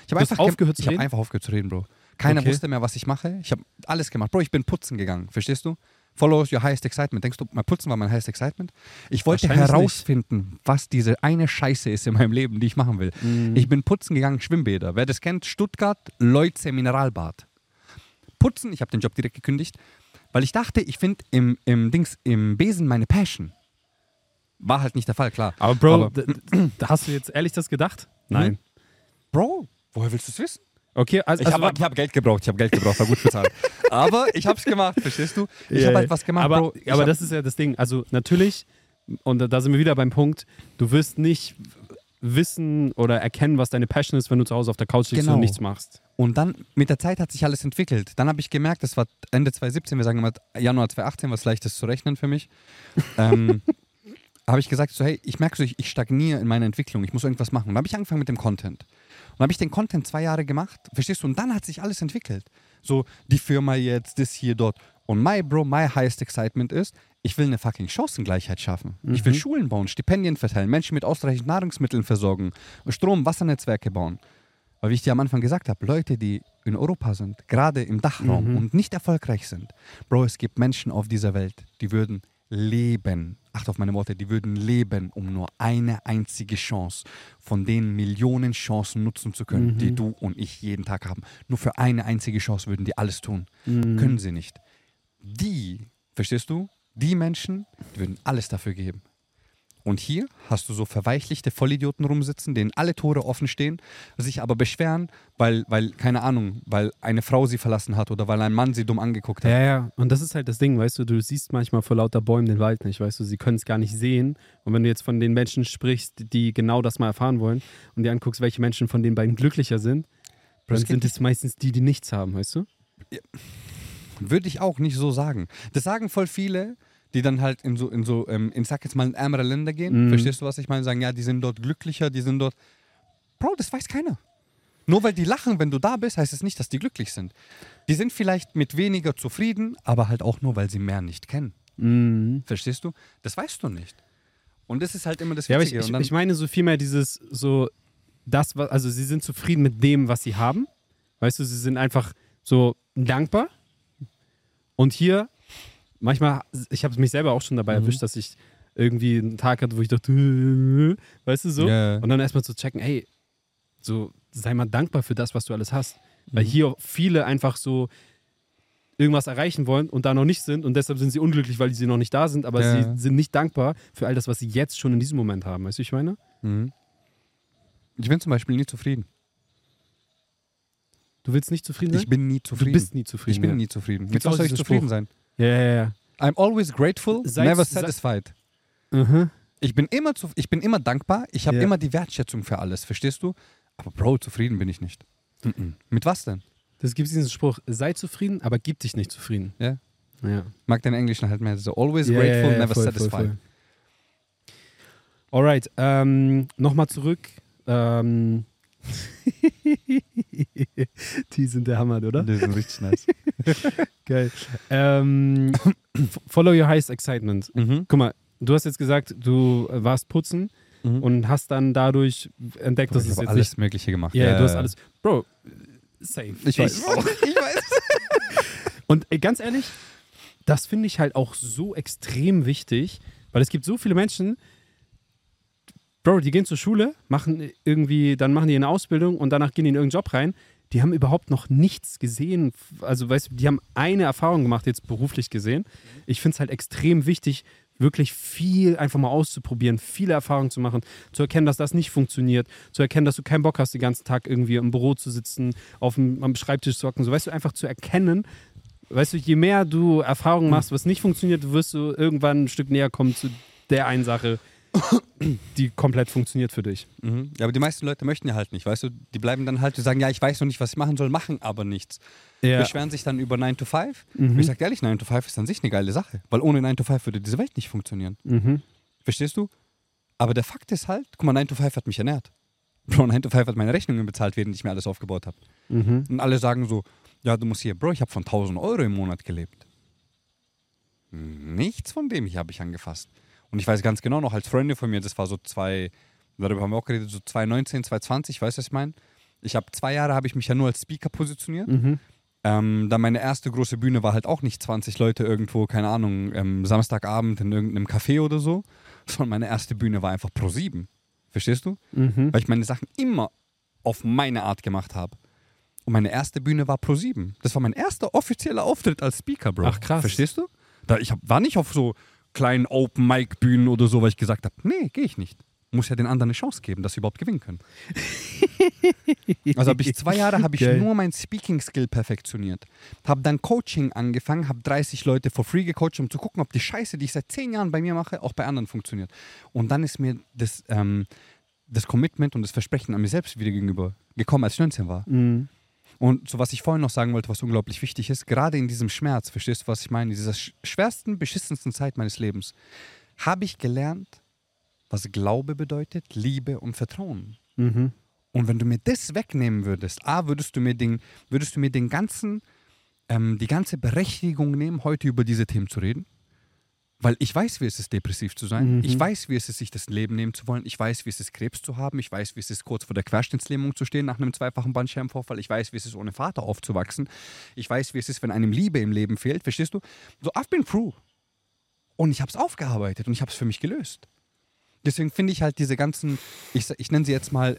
B: Ich
A: Du
B: habe
A: hast
B: einfach
A: aufgehört zu
B: ich habe
A: reden?
B: einfach aufgehört zu reden, Bro. Keiner
A: Okay.
B: wusste mehr, was ich mache. Ich habe alles gemacht. Bro, ich bin putzen gegangen, verstehst du? Follow your highest excitement. Denkst du, mein Putzen war mein highest excitement? Ich wollte
A: Wahrscheinlich nicht.
B: herausfinden, was diese eine Scheiße ist in meinem Leben, die ich machen will.
A: Mhm.
B: Ich bin putzen gegangen, Schwimmbäder. Wer das kennt, Stuttgart, Leutze Mineralbad. Putzen, ich habe den Job direkt gekündigt, weil ich dachte, ich finde im, im Dings, im Besen meine Passion. War halt nicht der Fall, klar.
A: Aber Bro,
B: Aber-
A: hast du jetzt ehrlich das gedacht? Nein.
B: Bro, woher willst du es wissen?
A: Okay, also,
B: Ich
A: also
B: habe hab Geld gebraucht, ich habe Geld gebraucht, war gut bezahlt. aber ich habe es gemacht, verstehst du? Ich
A: Ja,
B: habe halt was gemacht,
A: aber,
B: Bro. Ich
A: aber das ist ja das Ding. Also natürlich, und da- sind wir wieder beim Punkt, du wirst nicht wissen oder erkennen, was deine Passion ist, wenn du zu Hause auf der Couch liegst
B: Genau.
A: und nichts machst.
B: Und dann, mit der Zeit hat sich alles entwickelt. Dann habe ich gemerkt, das war Ende 2017, wir sagen immer Januar 2018, was leicht ist zu rechnen für mich. ähm, habe ich gesagt, so, hey, ich merke so, ich, ich stagniere in meiner Entwicklung, ich muss irgendwas machen. Und dann habe ich angefangen mit dem Content. Dann habe ich den Content zwei Jahre gemacht, verstehst du? Und dann hat sich alles entwickelt. So, die Firma jetzt, das hier, dort. Und my, Bro, my highest excitement ist, ich will eine fucking Chancengleichheit schaffen. Ich will
A: Mhm.
B: Schulen bauen, Stipendien verteilen, Menschen mit ausreichend Nahrungsmitteln versorgen, Strom, Wassernetzwerke bauen. Weil wie ich dir am Anfang gesagt habe, Leute, die in Europa sind, gerade im Dachraum
A: Mhm.
B: und nicht erfolgreich sind, Bro, es gibt Menschen auf dieser Welt, die würden leben, acht auf meine Worte, die würden leben, um nur eine einzige Chance von den Millionen Chancen nutzen zu können,
A: Mhm.
B: die du und ich jeden Tag haben. Nur für eine einzige Chance würden die alles tun.
A: Mhm.
B: Können sie nicht. Die, verstehst du? Die Menschen, die würden alles dafür geben. Und hier hast du so verweichlichte Vollidioten rumsitzen, denen alle Tore offen stehen, sich aber beschweren, weil, weil, keine Ahnung, weil eine Frau sie verlassen hat oder weil ein Mann sie dumm angeguckt hat.
A: Ja, ja, und das ist halt das Ding, weißt du, du siehst manchmal vor lauter Bäumen den Wald nicht, weißt du, sie können es gar nicht sehen. Und wenn du jetzt von den Menschen sprichst, die genau das mal erfahren wollen und dir anguckst, welche Menschen von den beiden glücklicher sind, dann sind es meistens die, die nichts haben, weißt du?
B: Würde ich auch nicht so sagen. Das sagen voll viele, die dann halt in so, in so, ähm, in, sag jetzt mal, in ärmere Länder gehen.
A: Mhm.
B: Verstehst du, was ich meine? Sagen, ja, die sind dort glücklicher, die sind dort. Bro, das weiß keiner. Nur weil die lachen, wenn du da bist, heißt es nicht, dass die glücklich sind. Die sind vielleicht mit weniger zufrieden, aber halt auch nur, weil sie mehr nicht kennen.
A: Mhm.
B: Verstehst du? Das weißt du nicht. Und das ist halt immer das
A: Ja, aber ich, ich, ich meine so vielmehr dieses, so, das, was, also sie sind zufrieden mit dem, was sie haben. Weißt du, sie sind einfach so dankbar. Und hier, manchmal, ich habe mich selber auch schon dabei
B: Mhm.
A: erwischt, dass ich irgendwie einen Tag hatte, wo ich dachte, weißt du so?
B: Ja.
A: Und dann erstmal zu checken, ey, so, sei mal dankbar für das, was du alles hast. Weil
B: Mhm.
A: hier viele einfach so irgendwas erreichen wollen und da noch nicht sind und deshalb sind sie unglücklich, weil sie noch nicht da sind, aber
B: Ja.
A: sie sind nicht dankbar für all das, was sie jetzt schon in diesem Moment haben. Weißt du, ich meine?
B: Mhm. Ich bin zum Beispiel nie zufrieden.
A: Du willst nicht zufrieden sein?
B: Ich bin nie zufrieden.
A: Du bist nie zufrieden.
B: ich bin
A: ja.
B: nie zufrieden. Mit was
A: auch
B: soll ich zufrieden
A: Spruch?
B: sein?
A: Ja, ja, ja.
B: I'm always grateful,
A: Seid-
B: never satisfied.
A: Mhm.
B: Ich bin immer, zu, ich bin immer dankbar, ich habe
A: Ja.
B: immer die Wertschätzung für alles, verstehst du? Aber Bro, zufrieden bin ich nicht. Mhm. Mit was denn?
A: Das gibt diesen Spruch, sei zufrieden, aber gib dich nicht zufrieden.
B: Ja.
A: Ja.
B: Mag den Englischen halt mehr so always
A: Ja,
B: grateful, never
A: voll,
B: satisfied.
A: voll, voll. Alright, ähm, nochmal zurück. Ähm, die sind der Hammer, oder?
B: Die sind richtig nice.
A: Geil. Ähm, follow your highest excitement.
B: mhm.
A: Guck mal, du hast jetzt gesagt, du warst putzen
B: Mhm.
A: und hast dann dadurch entdeckt, dass
B: ich
A: es jetzt
B: alles
A: nicht.
B: Mögliche gemacht.
A: Ja, du hast alles. Bro, safe.
B: Ich weiß.
A: auch.
B: ich weiß.
A: Und ey, ganz ehrlich, das finde ich halt auch so extrem wichtig, weil es gibt so viele Menschen, Bro, die gehen zur Schule, machen irgendwie, dann machen die eine Ausbildung und danach gehen die in irgendeinen Job rein. Die haben überhaupt noch nichts gesehen. Also, weißt du, die haben eine Erfahrung gemacht, jetzt beruflich gesehen. Ich finde es halt extrem wichtig, wirklich viel einfach mal auszuprobieren, viele Erfahrungen zu machen, zu erkennen, dass das nicht funktioniert, zu erkennen, dass du keinen Bock hast, den ganzen Tag irgendwie im Büro zu sitzen, auf dem, am Schreibtisch zu hocken. So, weißt du, einfach zu erkennen, weißt du, je mehr du Erfahrungen machst, was nicht funktioniert, wirst du irgendwann ein Stück näher kommen zu der einen Sache, die komplett funktioniert für dich.
B: Mhm. Ja, aber die meisten Leute möchten ja halt nicht, weißt du? Die bleiben dann halt, die sagen, ja, ich weiß noch nicht, was ich machen soll, machen aber nichts.
A: Ja.
B: Beschweren sich dann über 9 to 5.
A: Mhm.
B: Und ich sag dir ehrlich, 9 to 5 ist an sich eine geile Sache. Weil ohne 9 to 5 würde diese Welt nicht funktionieren.
A: Mhm.
B: Verstehst du? Aber der Fakt ist halt, guck mal, 9 to 5 hat mich ernährt. Bro, 9 to 5 hat meine Rechnungen bezahlt, während ich mir alles aufgebaut habe.
A: Mhm.
B: Und alle sagen so, ja, du musst hier, Bro, ich habe von 1000 Euro im Monat gelebt. Nichts von dem hier habe ich angefasst. Und ich weiß ganz genau noch, als Freunde von mir, das war so zwei, darüber haben wir auch geredet, so 2019, 2020, weißt du, was ich meine? Ich habe zwei Jahre, habe ich mich ja nur als Speaker positioniert.
A: Mhm.
B: Ähm, dann meine erste große Bühne war halt auch nicht 20 Leute irgendwo, keine Ahnung, ähm, Samstagabend in irgendeinem Café oder so, sondern meine erste Bühne war einfach Pro 7. Verstehst du?
A: Mhm.
B: Weil ich meine Sachen immer auf meine Art gemacht habe. Und meine erste Bühne war Pro 7. Das war mein erster offizieller Auftritt als Speaker, Bro.
A: Ach, krass.
B: Verstehst du? Da, ich hab, war nicht auf so kleinen Open-Mic-Bühnen oder so, weil ich gesagt habe, nee, gehe ich nicht. Muss ja den anderen eine Chance geben, dass sie überhaupt gewinnen können. Also habe ich zwei Jahre habe ich
A: Geil.
B: nur mein Speaking-Skill perfektioniert. Habe dann Coaching angefangen, habe 30 Leute for free gecoacht, um zu gucken, ob die Scheiße, die ich seit zehn Jahren bei mir mache, auch bei anderen funktioniert. Und dann ist mir das, ähm, das Commitment und das Versprechen an mir selbst wieder gegenüber gekommen, als ich 19 war.
A: Mhm.
B: Und so was ich vorhin noch sagen wollte, was unglaublich wichtig ist, gerade in diesem Schmerz, verstehst du, was ich meine, in dieser sch- schwersten, beschissensten Zeit meines Lebens, habe ich gelernt, was Glaube bedeutet, Liebe und Vertrauen.
A: Mhm.
B: Und wenn du mir das wegnehmen würdest, A, würdest du mir den, würdest du mir den ganzen, ähm, die ganze Berechtigung nehmen, heute über diese Themen zu reden. Weil ich weiß, wie es ist, depressiv zu sein.
A: Mhm.
B: Ich weiß, wie es ist, sich das Leben nehmen zu wollen. Ich weiß, wie es ist, Krebs zu haben. Ich weiß, wie es ist, kurz vor der Querschnittslähmung zu stehen nach einem zweifachen Bandscheibenvorfall. Ich weiß, wie es ist, ohne Vater aufzuwachsen. Ich weiß, wie es ist, wenn einem Liebe im Leben fehlt. Verstehst du? So, I've been through. Und ich habe es aufgearbeitet und ich habe es für mich gelöst. Deswegen finde ich halt diese ganzen, ich, ich nenne sie jetzt mal,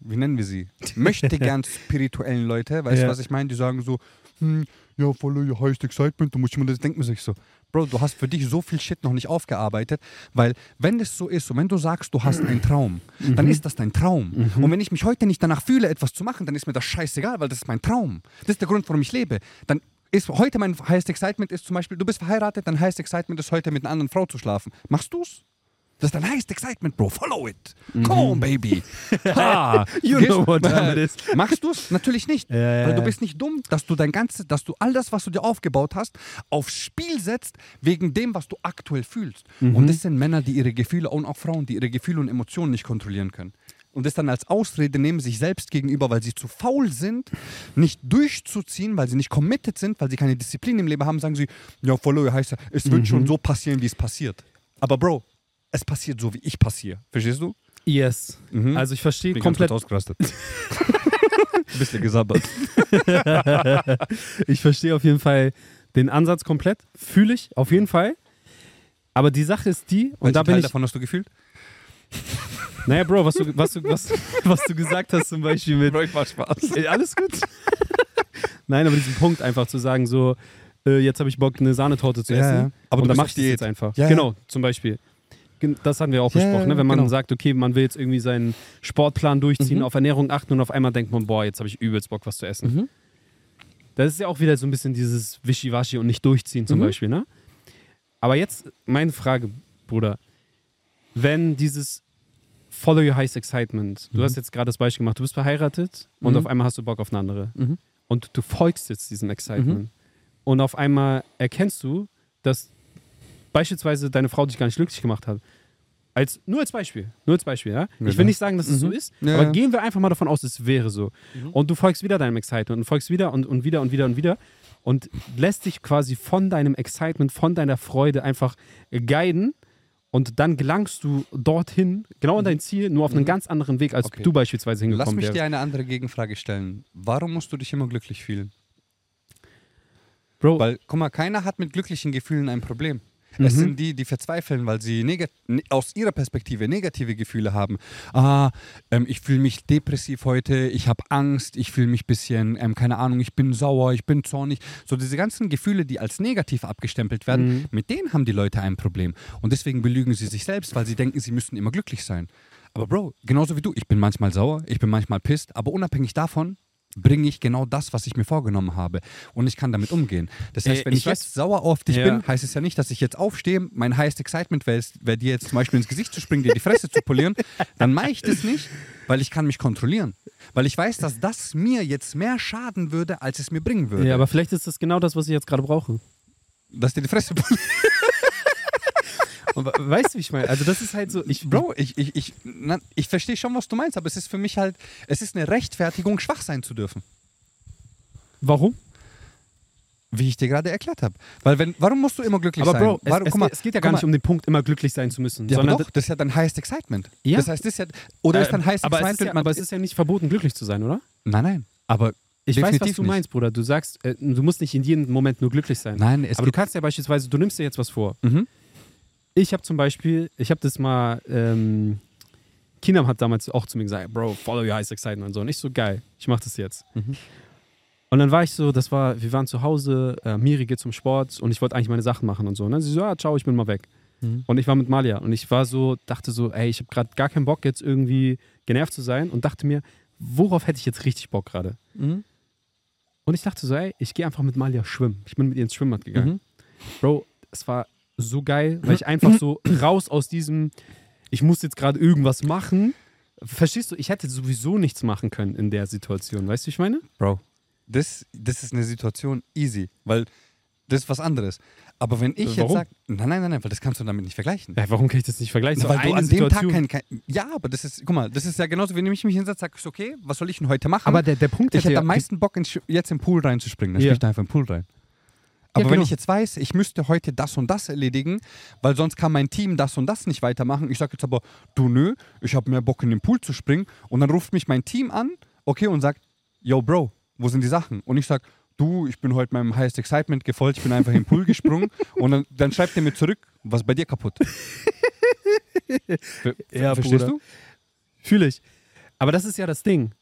B: wie nennen wir sie? Möchte gern spirituellen Leute, weißt du,
A: Ja.
B: was ich meine? Die sagen so, hm, ja, follow your highest excitement, du musst immer das denken, sich so, Bro, du hast für dich so viel Shit noch nicht aufgearbeitet, weil wenn das so ist und wenn du sagst, du hast einen Traum, dann ist das dein Traum. Und wenn ich mich heute nicht danach fühle, etwas zu machen, dann ist mir das scheißegal, weil das ist mein Traum. Das ist der Grund, warum ich lebe. Dann ist heute mein highest excitement ist zum Beispiel, du bist verheiratet, dein highest excitement ist heute mit einer anderen Frau zu schlafen. Machst du's? Das ist dein highest excitement, Bro. Follow it. Come on, baby. Ha.
A: You
B: Gehst-
A: know what time it is.
B: Machst du es? Natürlich nicht.
A: Ja,
B: weil du bist nicht dumm, dass du dein ganzes, dass du all das, was du dir aufgebaut hast, aufs Spiel setzt, wegen dem, was du aktuell fühlst.
A: Mhm.
B: Und das sind Männer, die ihre Gefühle und auch Frauen, die ihre Gefühle und Emotionen nicht kontrollieren können. und das dann als Ausrede nehmen, sich selbst gegenüber, weil sie zu faul sind, nicht durchzuziehen, weil sie nicht committed sind, weil sie keine Disziplin im Leben haben, sagen sie, ja, Follow heißt ja, es wird schon so passieren, wie es passiert. Aber Bro, es passiert so, wie ich passiere. Verstehst du?
A: Yes.
B: Mhm.
A: Also ich verstehe komplett,
B: ganz ausgerastet. Bisschen gesabbert.
A: ich verstehe auf jeden Fall den Ansatz komplett. Fühle ich, auf jeden Fall. Aber die Sache ist die, und
B: Welchen
A: da bin
B: Teil
A: ich.
B: davon hast du gefühlt?
A: Naja, Bro, was du, was, du, was, was du gesagt hast zum Beispiel mit.
B: Bro, ich mach Spaß.
A: Ey, alles gut. Nein, aber diesen Punkt einfach zu sagen, so, äh, jetzt habe ich Bock, eine Sahnetorte zu
B: Ja,
A: essen.
B: ja. Aber
A: und
B: du
A: dann
B: bist
A: mach
B: auf
A: ich das jetzt einfach.
B: Ja.
A: genau, zum Beispiel. Das hatten wir auch
B: Ja,
A: besprochen, ne? wenn man
B: genau.
A: sagt, okay, man will jetzt irgendwie seinen Sportplan durchziehen,
B: Mhm.
A: auf Ernährung achten und auf einmal denkt man, boah, jetzt habe ich übelst Bock, was zu essen.
B: Mhm.
A: Das ist ja auch wieder so ein bisschen dieses Wischiwaschi und nicht durchziehen zum
B: Mhm.
A: Beispiel, ne? Aber jetzt meine Frage, Bruder. Wenn dieses Follow Your Highest Excitement, du
B: Mhm.
A: hast jetzt gerade das Beispiel gemacht, du bist verheiratet und
B: Mhm.
A: auf einmal hast du Bock auf eine andere.
B: Mhm.
A: Und du folgst jetzt diesem Excitement. Und auf einmal erkennst du, dass beispielsweise deine Frau dich gar nicht glücklich gemacht hat. Als, nur als Beispiel. Nur als Beispiel, ja? Ich will nicht sagen, dass es so
B: Mhm.
A: ist,
B: Ja,
A: aber
B: ja.
A: gehen wir einfach mal davon aus, es wäre so. Und du folgst wieder deinem Excitement und folgst wieder und, und wieder und wieder und wieder und lässt dich quasi von deinem Excitement, von deiner Freude einfach guiden und dann gelangst du dorthin, genau an dein Ziel, nur auf einen ganz anderen Weg, als
B: Mhm. Okay.
A: du beispielsweise
B: Lass
A: hingekommen
B: mich
A: wärst.
B: dir eine andere Gegenfrage stellen. Warum musst du dich immer glücklich fühlen?
A: Bro,
B: Weil, guck mal, keiner hat mit glücklichen Gefühlen ein Problem. Es
A: Mhm.
B: sind die, die verzweifeln, weil sie ne- aus ihrer Perspektive negative Gefühle haben. Ah, ähm, ich fühle mich depressiv heute, ich habe Angst, ich fühle mich ein bisschen, ähm, keine Ahnung, ich bin sauer, ich bin zornig. So diese ganzen Gefühle, die als negativ abgestempelt werden,
A: Mhm.
B: mit denen haben die Leute ein Problem. Und deswegen belügen sie sich selbst, weil sie denken, sie müssten immer glücklich sein. Aber Bro, genauso wie du, ich bin manchmal sauer, ich bin manchmal pisst, aber unabhängig davon bringe ich genau das, was ich mir vorgenommen habe. Und ich kann damit umgehen. Das heißt,
A: Äh,
B: wenn ich,
A: ich
B: jetzt sauer auf dich
A: Ja.
B: bin, heißt es ja nicht, dass ich jetzt aufstehe, mein highest excitement wäre, wär dir jetzt zum Beispiel ins Gesicht zu springen, dir die Fresse zu polieren. Dann mache ich das nicht, weil ich kann mich kontrollieren. Weil ich weiß, dass das mir jetzt mehr schaden würde, als es mir bringen würde.
A: ja, aber vielleicht ist das genau das, was ich jetzt gerade brauche.
B: dass dir die Fresse polieren.
A: Weißt du, wie ich meine? Also das ist halt so, ich,
B: Bro, ich, ich, ich, na, ich verstehe schon, was du meinst, aber es ist für mich halt, es ist eine Rechtfertigung, schwach sein zu dürfen.
A: warum?
B: Wie ich dir gerade erklärt habe. Weil wenn, warum musst du immer glücklich
A: Aber
B: sein?
A: Bro, es,
B: warum,
A: es,
B: guck mal,
A: es geht ja gar
B: mal,
A: nicht um den Punkt, immer glücklich sein zu müssen.
B: Ja, aber
A: sondern
B: doch, das ist ja dein highest excitement.
A: Ja.
B: Das heißt, das ist ja, oder ist dein highest
A: aber, es ist
B: excitement,
A: ja, aber es ist ja nicht verboten, glücklich zu sein, oder?
B: nein, nein, aber
A: Ich weiß, was
B: Definitiv
A: du
B: nicht.
A: meinst, Bruder. Du sagst, äh, du musst nicht in jedem Moment nur glücklich sein.
B: nein, es
A: aber du kannst ja beispielsweise, du nimmst dir jetzt was vor.
B: mhm.
A: Ich habe zum Beispiel, ich habe das mal, ähm, Kinam hat damals auch zu mir gesagt, Bro, follow your highest excitement und so. Und ich so, geil, ich mach das jetzt.
B: Mhm.
A: Und dann war ich so, das war, wir waren zu Hause, äh, Miri geht zum Sport und ich wollte eigentlich meine Sachen machen und so. Und dann sie so, ja, ciao, ich bin mal weg.
B: Mhm.
A: Und ich war mit Malia und ich war so, dachte so, ey, ich habe gerade gar keinen Bock jetzt irgendwie genervt zu sein und dachte mir, worauf hätte ich jetzt richtig Bock gerade?
B: Mhm.
A: Und ich dachte so, ey, ich gehe einfach mit Malia schwimmen. Ich bin mit ihr ins Schwimmbad gegangen.
B: Mhm.
A: Bro, es war so geil, weil ich einfach so raus aus diesem, ich muss jetzt gerade irgendwas machen. Verstehst du, ich hätte sowieso nichts machen können in der Situation. Weißt du, wie ich meine?
B: Bro, das, das ist eine Situation easy, weil das ist was anderes. Aber wenn ich jetzt
A: Warum?
B: sage, nein, nein, nein, nein, weil das kannst du damit nicht vergleichen.
A: Ja, warum kann ich das nicht vergleichen? So
B: weil du an dem Tag
A: Situation.
B: kein, kein. Ja, aber das ist, guck mal, das ist ja genauso, wenn ich mich hinsetze, sagst okay, was soll ich denn heute machen?
A: Aber der, der Punkt
B: ich hätte
A: ja-
B: am meisten Bock, in, jetzt im Pool reinzuspringen. Dann
A: Ja.
B: spring ich da einfach im Pool rein. Aber wenn
A: genau.
B: ich jetzt weiß, ich müsste heute das und das erledigen, weil sonst kann mein Team das und das nicht weitermachen. Ich sage jetzt aber, du nö, ich habe mehr Bock in den Pool zu springen. Und dann ruft mich mein Team an, okay, und sagt, yo Bro, wo sind die Sachen? Und ich sage, du, ich bin heute meinem Highest Excitement gefolgt, ich bin einfach in den Pool gesprungen. Und dann, dann schreibt er mir zurück, was bei dir kaputt? Ver
A: Ja,
B: verstehst
A: Bruder.
B: du?
A: Fühle ich. Aber das ist ja das Ding.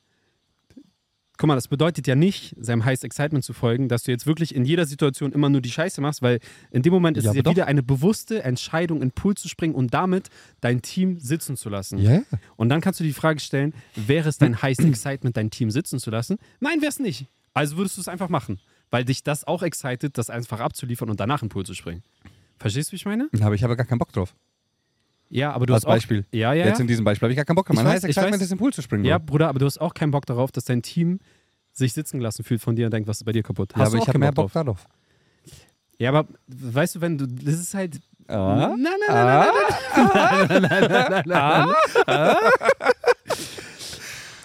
A: Guck mal, das bedeutet ja nicht, seinem Highest Excitement zu folgen, dass du jetzt wirklich in jeder Situation immer nur die Scheiße machst, weil in dem Moment ist
B: Ja,
A: es ja
B: doch.
A: wieder eine bewusste Entscheidung, in den Pool zu springen und damit dein Team sitzen zu lassen.
B: Ja.
A: Und dann kannst du die Frage stellen, wäre es dein Highest Excitement, dein Team sitzen zu lassen? Nein, wäre es nicht. Also würdest du es einfach machen, weil dich das auch excited, das einfach abzuliefern und danach in den Pool zu springen. Verstehst du, wie ich meine?
B: Aber ich habe gar keinen Bock drauf.
A: Ja, aber du
B: Als
A: hast auch,
B: Beispiel.
A: Ja, ja,
B: Jetzt
A: ja.
B: in diesem Beispiel habe ich gar keinen Bock. Highest
A: ich
B: Excitement
A: weiß.
B: ist im Pool zu springen.
A: Ja. Bruder, aber du hast auch keinen Bock darauf, dass dein Team sich sitzen gelassen fühlt von dir und denkt, was ist bei dir kaputt.
B: Ja,
A: Hast
B: aber
A: du
B: ich
A: auch
B: habe mehr
A: Bock
B: darauf.
A: Ja, aber weißt du, wenn du, das ist halt.
B: Ah?
A: Nein, nein, nein, nein, nein, nein, nein, nein, nein, nein, nein, nein.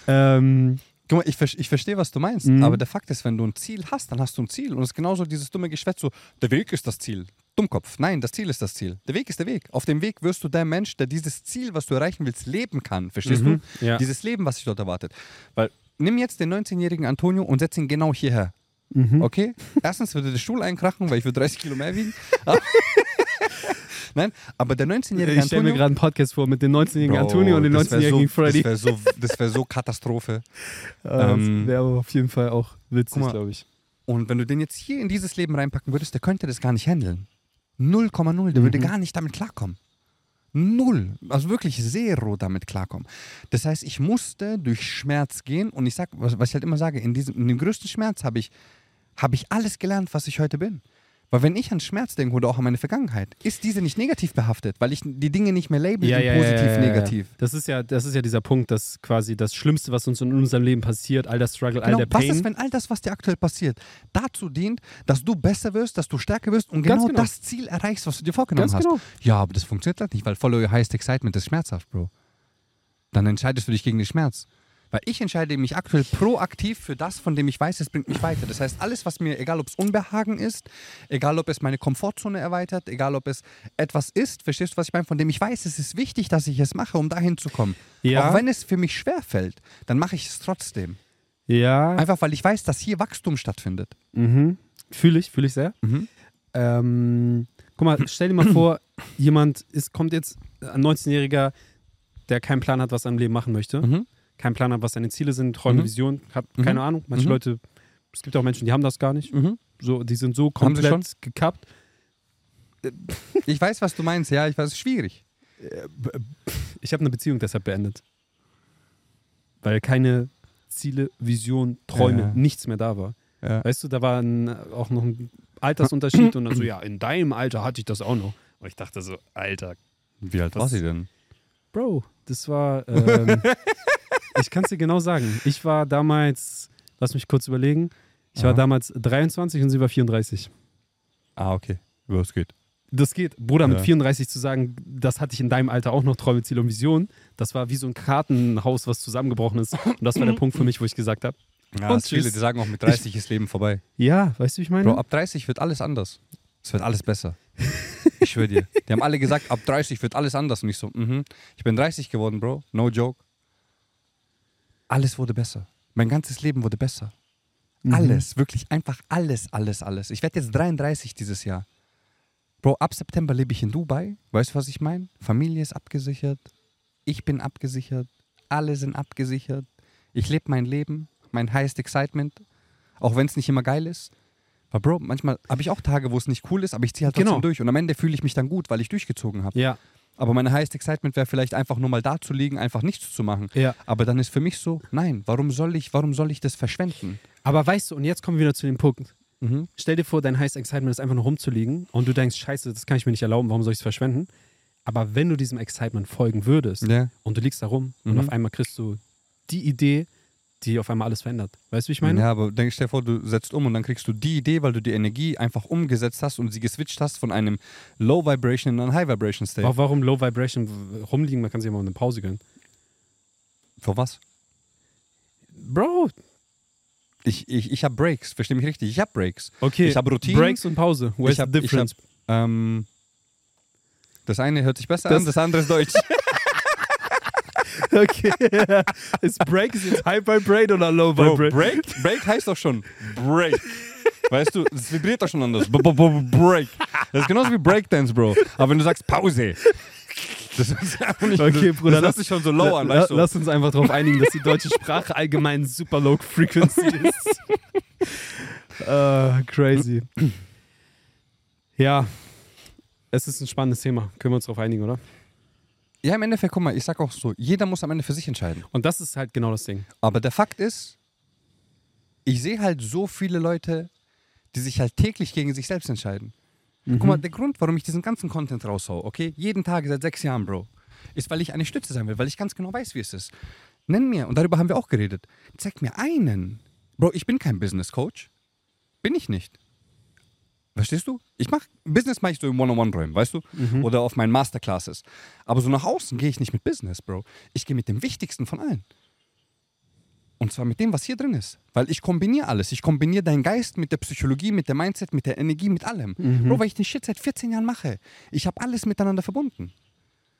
A: Ähm,
B: Guck mal, ich, ver- ich verstehe, was du meinst,
A: Mhm.
B: aber der Fakt ist, wenn du ein Ziel hast, dann hast du ein Ziel. Und es ist genauso dieses dumme Geschwätz, so, der Weg ist das Ziel. Dummkopf. Nein, das Ziel ist das Ziel. Der Weg ist der Weg. Auf dem Weg wirst du der Mensch, der dieses Ziel, was du erreichen willst, leben kann. Verstehst
A: Mhm,
B: du?
A: ja.
B: Dieses Leben, was sich dort erwartet. Weil, nimm jetzt den 19-jährigen Antonio und setz ihn genau hierher.
A: mhm.
B: Okay? Erstens würde der Stuhl einkrachen, weil ich würde 30 Kilo mehr wiegen. Nein, aber der 19-jährige
A: Ich stelle mir
B: Antonio.
A: gerade einen Podcast vor mit dem 19-jährigen
B: Bro,
A: Antonio und dem
B: das wär
A: 19-jährigen
B: so,
A: Freddy.
B: Das wäre so, das wär so Katastrophe.
A: Äh,
B: ähm,
A: wäre aber auf jeden Fall auch witzig, glaube ich.
B: Und wenn du den jetzt hier in dieses Leben reinpacken würdest, der könnte das gar nicht handeln. 0,0, der würde
A: Mhm.
B: gar nicht damit klarkommen. Null. Also wirklich zero damit klarkommen. Das heißt, ich musste durch Schmerz gehen und ich sag, was, was ich halt immer sage, in, diesem, in dem größten Schmerz habe ich, hab ich alles gelernt, was ich heute bin. Weil wenn ich an Schmerz denke oder auch an meine Vergangenheit, ist diese nicht negativ behaftet, weil ich die Dinge nicht mehr label wie positiv, negativ.
A: Das ist ja, das ist ja dieser Punkt, dass quasi das Schlimmste, was uns in unserem Leben passiert, all das Struggle, all
B: Genau,
A: der
B: was
A: Pain.
B: ist, wenn all das, was dir aktuell passiert, dazu dient, dass du besser wirst, dass du stärker wirst und genau,
A: genau.
B: das Ziel erreichst, was du dir vorgenommen
A: Ganz
B: hast?
A: genau.
B: Ja, aber das funktioniert halt nicht, weil Follow Your Highest Excitement ist schmerzhaft, Bro. Dann entscheidest du dich gegen den Schmerz. Weil ich entscheide mich aktuell proaktiv für das, von dem ich weiß, es bringt mich weiter. Das heißt, alles, was mir, egal ob es Unbehagen ist, egal ob es meine Komfortzone erweitert, egal ob es etwas ist, verstehst du, was ich meine, von dem ich weiß, es ist wichtig, dass ich es mache, um dahin zu kommen.
A: Ja.
B: Auch wenn es für mich schwer fällt, dann mache ich es trotzdem.
A: ja,
B: Einfach weil ich weiß, dass hier Wachstum stattfindet.
A: mhm. fühle ich, fühle ich sehr.
B: Mhm.
A: Ähm, guck mal, stell dir mal vor, jemand ist, kommt jetzt, ein 19-Jähriger, der keinen Plan hat, was er im Leben machen möchte,
B: Mhm.
A: Keinen Plan hat, was seine Ziele sind, Träume,
B: Mhm.
A: Visionen, hat
B: Mhm.
A: keine Ahnung. Manche
B: Mhm.
A: Leute, es gibt auch Menschen, die haben das gar nicht.
B: Mhm.
A: So, die sind so
B: Haben sie
A: komplett gekappt.
B: Ich weiß, was du meinst. Ja, ich weiß, es ist schwierig.
A: Ich habe eine Beziehung deshalb beendet. Weil keine Ziele, Vision, Träume,
B: Ja.
A: nichts mehr da war.
B: Ja.
A: Weißt du, da war ein, auch noch ein Altersunterschied und dann so, ja, in deinem Alter hatte ich das auch noch. Und ich dachte so, Alter,
B: Wie alt
A: Was-
B: war sie denn?
A: Bro, das war, ähm, ich kann es dir genau sagen. Ich war damals, lass mich kurz überlegen, ich war
B: Aha.
A: damals 23 und sie war 34.
B: Ah, okay. Was geht?
A: Das geht. Bruder, mit
B: Ja.
A: 34 zu sagen, das hatte ich in deinem Alter auch noch Träume, Ziele und Visionen, das war wie so ein Kartenhaus, was zusammengebrochen ist. Und das war der Punkt für mich, wo ich gesagt habe,
B: Ja,
A: Und
B: viele, die sagen auch, mit 30 ist Leben vorbei.
A: ja, weißt du, wie ich meine?
B: Bro, ab 30 wird alles anders. Es wird alles besser. Ich schwöre dir. Die haben alle gesagt, ab 30 wird alles anders. Und ich so, mhm. Ich bin 30 geworden, Bro. No joke. Alles wurde besser. Mein ganzes Leben wurde besser.
A: Mhm.
B: Alles, wirklich einfach alles, alles, alles. Ich werde jetzt 33 dieses Jahr. Bro, ab September lebe ich in Dubai. Weißt du, was ich meine? Familie ist abgesichert. Ich bin abgesichert. Alle sind abgesichert. Ich lebe mein Leben, mein highest excitement. Auch wenn es nicht immer geil ist. Weil, Bro, manchmal habe ich auch Tage, wo es nicht cool ist, aber ich ziehe halt trotzdem
A: Genau.
B: durch. Und am Ende fühle ich mich dann gut, weil ich durchgezogen habe.
A: Ja,
B: Aber meine highest excitement wäre vielleicht einfach nur mal da zu liegen, einfach nichts zu machen.
A: ja.
B: Aber dann ist für mich so, nein, warum soll ich, warum soll ich das verschwenden?
A: Aber weißt du, und jetzt kommen wir wieder zu dem Punkt.
B: Mhm.
A: Stell dir vor, dein Highest Excitement ist einfach nur rumzuliegen und du denkst, scheiße, das kann ich mir nicht erlauben, warum soll ich es verschwenden? Aber wenn du diesem Excitement folgen würdest
B: Ja.
A: und du liegst da rum und
B: Mhm.
A: auf einmal kriegst du die Idee, die auf einmal alles verändert. Weißt du, wie ich meine?
B: Ja, aber denk stell dir vor, du setzt um und dann kriegst du die Idee, weil du die Energie einfach umgesetzt hast und sie geswitcht hast von einem Low Vibration in einen High Vibration State.
A: Wa- Warum Low Vibration rumliegen? Man kann sich ja mal eine Pause gönnen.
B: Vor was?
A: Bro,
B: Ich, ich, ich habe Breaks, versteh mich richtig, ich habe Breaks.
A: okay.
B: Ich habe Routinen.
A: Breaks und Pause. Where's
B: Ich hab-
A: the
B: ich
A: difference?
B: Ähm, das eine hört sich besser
A: Das-
B: an, das andere ist Deutsch.
A: okay. ist Break ist jetzt High Vibrate oder Low
B: Bro,
A: Vibrate?
B: Break? Break heißt doch schon Break. Weißt du, es vibriert doch schon anders. B -b -b Break. Das ist genauso wie Breakdance, Bro. Aber wenn du sagst Pause, das ist einfach nicht,
A: Okay,
B: das,
A: Bruder,
B: das
A: lass-
B: sich schon so low an, weißt du?
A: Lass uns einfach darauf einigen, dass die deutsche Sprache allgemein super low frequency ist. äh, crazy. Ja, es ist ein spannendes Thema. Können wir uns darauf einigen, oder?
B: Ja, im Endeffekt, guck mal, ich sag auch so, jeder muss am Ende für sich entscheiden.
A: Und das ist halt genau das Ding.
B: Aber der Fakt ist, ich sehe halt so viele Leute, die sich halt täglich gegen sich selbst entscheiden. Guck mal, der Grund, warum ich diesen ganzen Content raushau, okay, jeden Tag seit sechs Jahren, Bro, ist, weil ich eine Stütze sein will, weil ich ganz genau weiß, wie es ist. Nenn mir, und darüber haben wir auch geredet, zeig mir einen. Bro, ich bin kein Business Coach. Bin ich nicht. Verstehst du? Ich mach, Business mache ich so im One-on-One-Räumen, weißt du? Oder auf meinen Masterclasses. Aber so nach außen gehe ich nicht mit Business, Bro. Ich gehe mit dem Wichtigsten von allen. Und zwar mit dem, was hier drin ist. Weil ich kombiniere alles. Ich kombiniere deinen Geist mit der Psychologie, mit der Mindset, mit der Energie, mit allem.
A: Mhm.
B: Bro, weil ich den Shit seit 14 Jahren mache. Ich habe alles miteinander verbunden.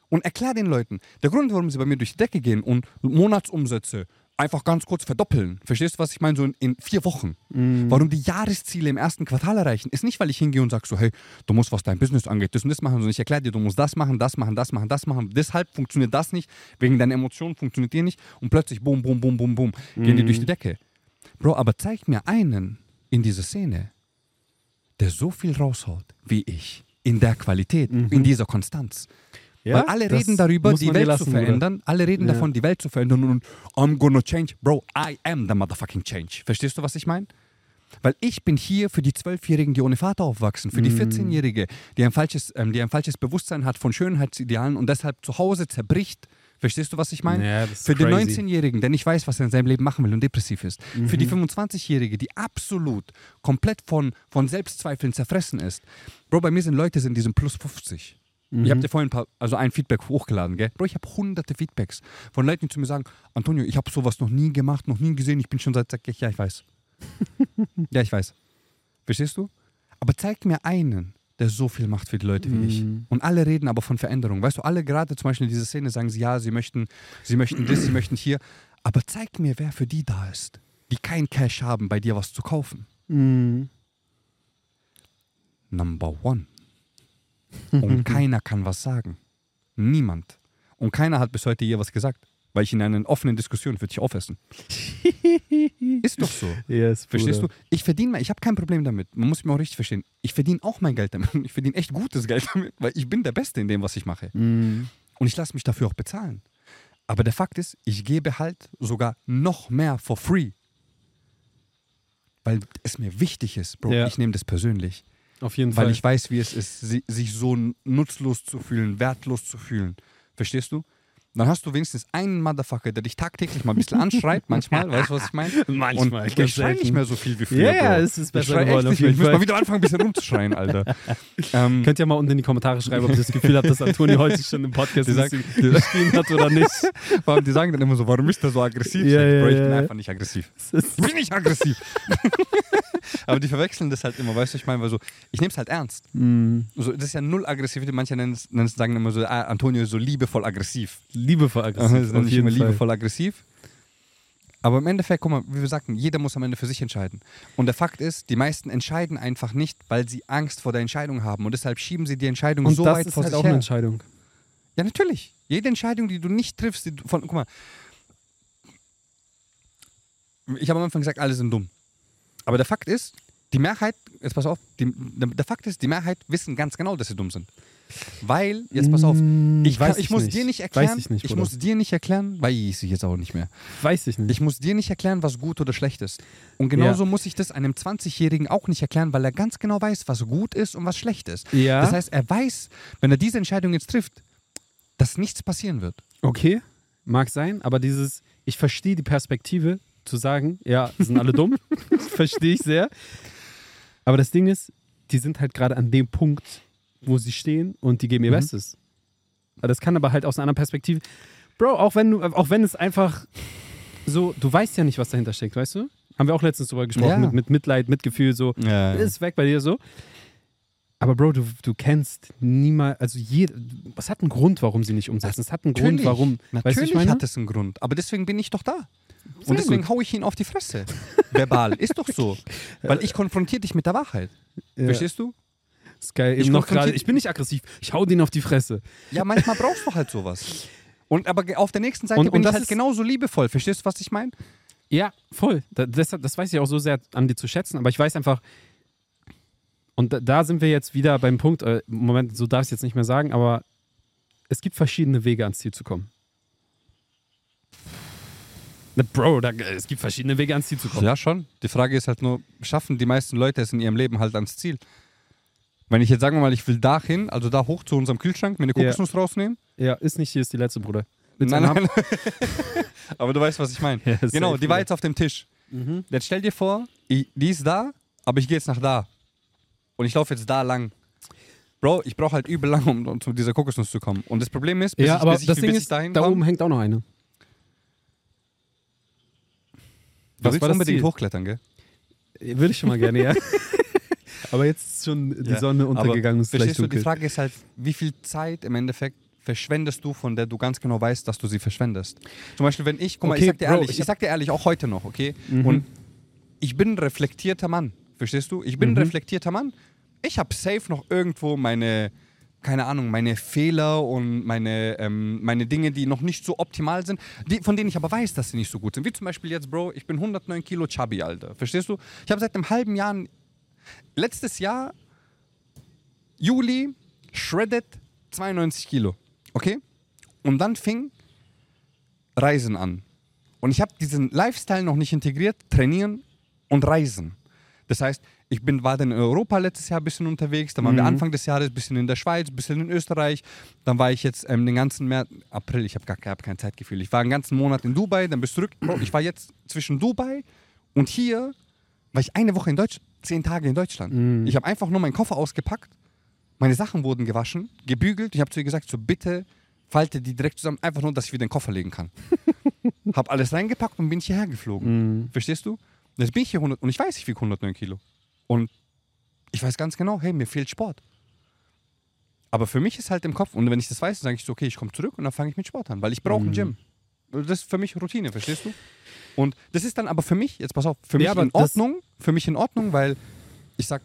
B: Und erklär den Leuten, der Grund, warum sie bei mir durch die Decke gehen und Monatsumsätze einfach ganz kurz verdoppeln. Verstehst du, was ich meine? So in, in vier Wochen.
A: Mhm.
B: Warum die Jahresziele im ersten Quartal erreichen, ist nicht, weil ich hingehe und sage so, hey, du musst, was dein Business angeht, das und das machen, sondern ich erkläre dir, du musst das machen, das machen, das machen, das machen. Deshalb funktioniert das nicht, wegen deiner Emotionen funktioniert dir nicht und plötzlich bum, bum, bum, bum, bum, gehen die durch die Decke. Bro, aber zeig mir einen in dieser Szene, der so viel raushaut wie ich. In der Qualität, in dieser Konstanz.
A: Ja,
B: Weil alle
A: das
B: reden darüber, die Welt
A: lassen,
B: zu verändern. Alle reden
A: Ja.
B: davon, die Welt zu verändern und I'm gonna change. Bro, I am the motherfucking change. Verstehst du, was ich meine? Weil ich bin hier für die Zwölfjährigen, die ohne Vater aufwachsen, für die
A: Mhm.
B: 14-Jährige, die, ein falsches, ähm, die ein falsches Bewusstsein hat von Schönheitsidealen und deshalb zu Hause zerbricht. Verstehst du, was ich meine?
A: Ja,
B: Für den
A: crazy.
B: 19-Jährigen, der nicht weiß, was er in seinem Leben machen will und depressiv ist. Für
A: Mhm.
B: die 25-Jährige, die absolut komplett von, von Selbstzweifeln zerfressen ist. Bro, bei mir sind Leute in diesem Plus 50.
A: Mhm.
B: Ich habe dir vorhin ein, paar, also ein Feedback hochgeladen, gell? Bro, ich habe hunderte Feedbacks von Leuten, die zu mir sagen, Antonio, ich habe sowas noch nie gemacht, noch nie gesehen, ich bin schon seit, sag ich, ja, ich weiß. ja, ich weiß. Verstehst du? Aber zeig mir einen, der so viel macht für die Leute wie ich.
A: Mhm.
B: Und alle reden aber von Veränderung. Weißt du, alle gerade zum Beispiel in dieser Szene sagen sie, ja, sie möchten, sie möchten das, sie möchten hier. Aber zeig mir, wer für die da ist, die kein Cash haben, bei dir was zu kaufen.
A: Mhm.
B: Number one. Und keiner kann was sagen. Niemand. Und keiner hat bis heute je was gesagt. Weil ich in einer offenen Diskussion würde ich aufessen. ist doch so.
A: Yes,
B: Verstehst du? Ich verdiene, ich habe kein Problem damit. Man muss mich auch richtig verstehen. Ich verdiene auch mein Geld damit. Ich verdiene echt gutes Geld damit, weil ich bin der Beste in dem, was ich mache.
A: Mhm.
B: Und ich lasse mich dafür auch bezahlen. Aber der Fakt ist, ich gebe halt sogar noch mehr for free. Weil es mir wichtig ist, Bro.
A: Ja.
B: Ich nehme das persönlich.
A: Auf jeden
B: Weil
A: Fall.
B: ich weiß, wie es ist, si- sich so nutzlos zu fühlen, wertlos zu fühlen. Verstehst du? Dann hast du wenigstens einen Motherfucker, der dich tagtäglich mal ein bisschen anschreit, manchmal, weißt du, was ich meine?
A: Manchmal,
B: Und ich schreie nicht mehr so viel wie früher.
A: Ja, ja,
B: Bro.
A: es ist besser
B: ich
A: geworden,
B: echt
A: auf
B: nicht mehr.
A: jeden
B: Ich muss mal wieder anfangen, ein bisschen rumzuschreien, Alter. ähm,
A: Könnt ihr mal unten in die Kommentare schreiben, ob ihr das Gefühl habt, dass Antonio heute schon im Podcast
B: Die
A: geschrien hat oder nicht.
B: vor allem, die sagen dann immer so, warum ist der so aggressiv? Ich,
A: ja,
B: Bro, ich bin einfach nicht aggressiv. Ich bin nicht aggressiv. Aber die verwechseln das halt immer, weißt du, ich meine, weil so, ich nehme es halt ernst.
A: Mhm.
B: So, das ist ja null Aggressivität. Manche nennen es- sagen immer so, ah, Antonio ist so liebevoll aggressiv.
A: Liebevoll aggressiv.
B: das
A: auf
B: ich
A: jeden
B: immer
A: Fall.
B: liebevoll aggressiv. Aber im Endeffekt, guck mal, wie wir sagten, jeder muss am Ende für sich entscheiden. Und der Fakt ist, die meisten entscheiden einfach nicht, weil sie Angst vor der Entscheidung haben. Und deshalb schieben sie die Entscheidung
A: Und
B: so
A: das
B: weit
A: ist
B: vor
A: halt
B: sich
A: auch
B: her.
A: eine Entscheidung.
B: Ja, natürlich. Jede Entscheidung, die du nicht triffst, die von, guck mal, ich habe am Anfang gesagt, alle sind dumm. Aber der Fakt ist, die Mehrheit, jetzt pass auf, die, der Fakt ist, die Mehrheit wissen ganz genau, dass sie dumm sind. Weil, jetzt pass auf,
A: Mm,
B: ich, kann,
A: weiß
B: ich
A: ich
B: muss
A: nicht.
B: dir nicht erklären,
A: Weiß ich nicht, Bruder.
B: muss dir nicht erklären, weiß ich jetzt auch nicht mehr.
A: Weiß ich nicht.
B: Ich muss dir nicht erklären, was gut oder schlecht ist. Und genauso muss ich das einem 20-Jährigen auch nicht erklären, weil er ganz genau weiß, was gut ist und was schlecht ist.
A: ja,
B: Das heißt, er weiß, wenn er diese Entscheidung jetzt trifft, dass nichts passieren wird.
A: okay, mag sein, aber dieses, ich verstehe die Perspektive zu sagen, ja, sind alle dumm, verstehe ich sehr. Aber das Ding ist, die sind halt gerade an dem Punkt, wo sie stehen und die geben ihr
B: Mhm.
A: Bestes. Aber Das kann aber halt aus einer anderen Perspektive. Bro, auch wenn du, auch wenn es einfach so, du weißt ja nicht, was dahinter steckt, weißt du? Haben wir auch letztens drüber gesprochen,
B: Ja.
A: mit, mit Mitleid, Mitgefühl, so,
B: Ja.
A: ist weg bei dir so. Aber Bro, du, du kennst niemals, also jeder, es hat einen Grund, warum sie nicht umsetzen. Es hat einen Grund, warum.
B: Natürlich
A: weißt du, was ich meine?
B: hat es einen Grund. Aber deswegen bin ich doch da.
A: Sehr
B: Und deswegen
A: gut.
B: hau ich ihn auf die Fresse. Verbal. Ist doch so. Weil ich konfrontiere dich mit der Wahrheit.
A: Ja.
B: Verstehst du?
A: Ist geil.
B: Ich
A: Eben noch
B: konfrontier-
A: gerade, ich bin nicht aggressiv, ich hau den auf die Fresse.
B: Ja, manchmal brauchst du halt sowas. Und aber auf der nächsten Seite
A: Und-
B: bin
A: und
B: ich
A: das
B: halt
A: ist-
B: genauso liebevoll. Verstehst du, was ich meine?
A: Ja, voll. Da, deshalb, das weiß ich auch so sehr an dir zu schätzen, aber ich weiß einfach, und da, da sind wir jetzt wieder beim Punkt, äh, Moment, so darf ich es jetzt nicht mehr sagen, aber es gibt verschiedene Wege ans Ziel zu kommen. Ne, Bro, da, es gibt verschiedene Wege ans Ziel zu kommen.
B: Ja, schon. Die Frage ist halt nur, schaffen die meisten Leute es in ihrem Leben halt ans Ziel? Wenn ich jetzt sagen wir mal, ich will da hin, also da hoch zu unserem Kühlschrank, mir eine. Kokosnuss rausnehmen.
A: Ja, ist nicht, hier ist die letzte, Bruder. Willst
B: Nein, nein. aber du weißt, was ich meine.
A: Ja,
B: genau, die war jetzt auf dem Tisch.
A: Mhm.
B: Jetzt stell dir vor, ich, die ist da, aber ich gehe jetzt nach da. Und ich laufe jetzt da lang. Bro, ich brauche halt übel lang, um, um zu dieser Kokosnuss zu kommen. Und das Problem ist, bis
A: Ja,
B: ich,
A: aber
B: bis ich,
A: das
B: bis
A: Ding
B: ich
A: ist,
B: dahin
A: da
B: komm-
A: oben hängt auch noch eine.
B: Du
A: Was
B: willst
A: war das
B: unbedingt
A: Ziel?
B: hochklettern, gell?
A: Würde ich schon mal gerne, ja. aber jetzt ist schon die
B: Ja,
A: Sonne untergegangen, ist
B: Verstehst du, die. Frage ist halt, wie viel Zeit im Endeffekt verschwendest du, von der du ganz genau weißt, dass du sie verschwendest. Zum Beispiel, wenn ich, guck mal,
A: Okay,
B: ich sag dir
A: Bro,
B: ehrlich,
A: ich
B: ich, sag dir ehrlich, auch heute noch, okay?
A: Mhm.
B: Und ich bin ein reflektierter Mann, verstehst du? Ich bin
A: Mhm.
B: ein reflektierter Mann. Ich habe safe noch irgendwo meine, keine Ahnung, meine Fehler und meine, ähm, meine Dinge, die noch nicht so optimal sind, die, von denen ich aber weiß, dass sie nicht so gut sind. Wie zum Beispiel jetzt, Bro, ich bin 109 Kilo chubby, Alter. Verstehst du? Ich habe seit einem halben Jahr, letztes Jahr, Juli, shredded 92 Kilo. Okay? Und dann fing Reisen an. Und ich habe diesen Lifestyle noch nicht integriert, trainieren und reisen. Das heißt, ich bin, war dann in Europa letztes Jahr ein bisschen unterwegs, dann waren wir
A: Mhm.
B: Anfang des Jahres ein bisschen in der Schweiz, ein bisschen in Österreich, dann war ich jetzt ähm, den ganzen März, April, ich habe gar hab kein Zeitgefühl, ich war einen ganzen Monat in Dubai, dann bis zurück, Bro, ich war jetzt zwischen Dubai und hier, war ich eine Woche in Deutschland, zehn Tage in Deutschland.
A: Mhm.
B: Ich habe einfach nur meinen Koffer ausgepackt, meine Sachen wurden gewaschen, gebügelt, ich habe zu ihr gesagt, so bitte falte die direkt zusammen, einfach nur, dass ich wieder den Koffer legen kann. hab alles reingepackt und bin hierher geflogen.
A: Mhm.
B: Verstehst du? Jetzt bin ich hier 100 und ich weiß, ich wiege 109 Kilo. Und ich weiß ganz genau, hey, mir fehlt Sport. Aber für mich ist halt im Kopf, und wenn ich das weiß, dann sage ich so, okay, ich komme zurück und dann fange ich mit Sport an, weil ich brauche ein
A: Mhm.
B: Gym. Das ist für mich Routine, verstehst du? Und das ist dann aber für mich, jetzt pass auf, für mich
A: Ja, aber
B: in Ordnung, für mich in Ordnung, weil ich sag,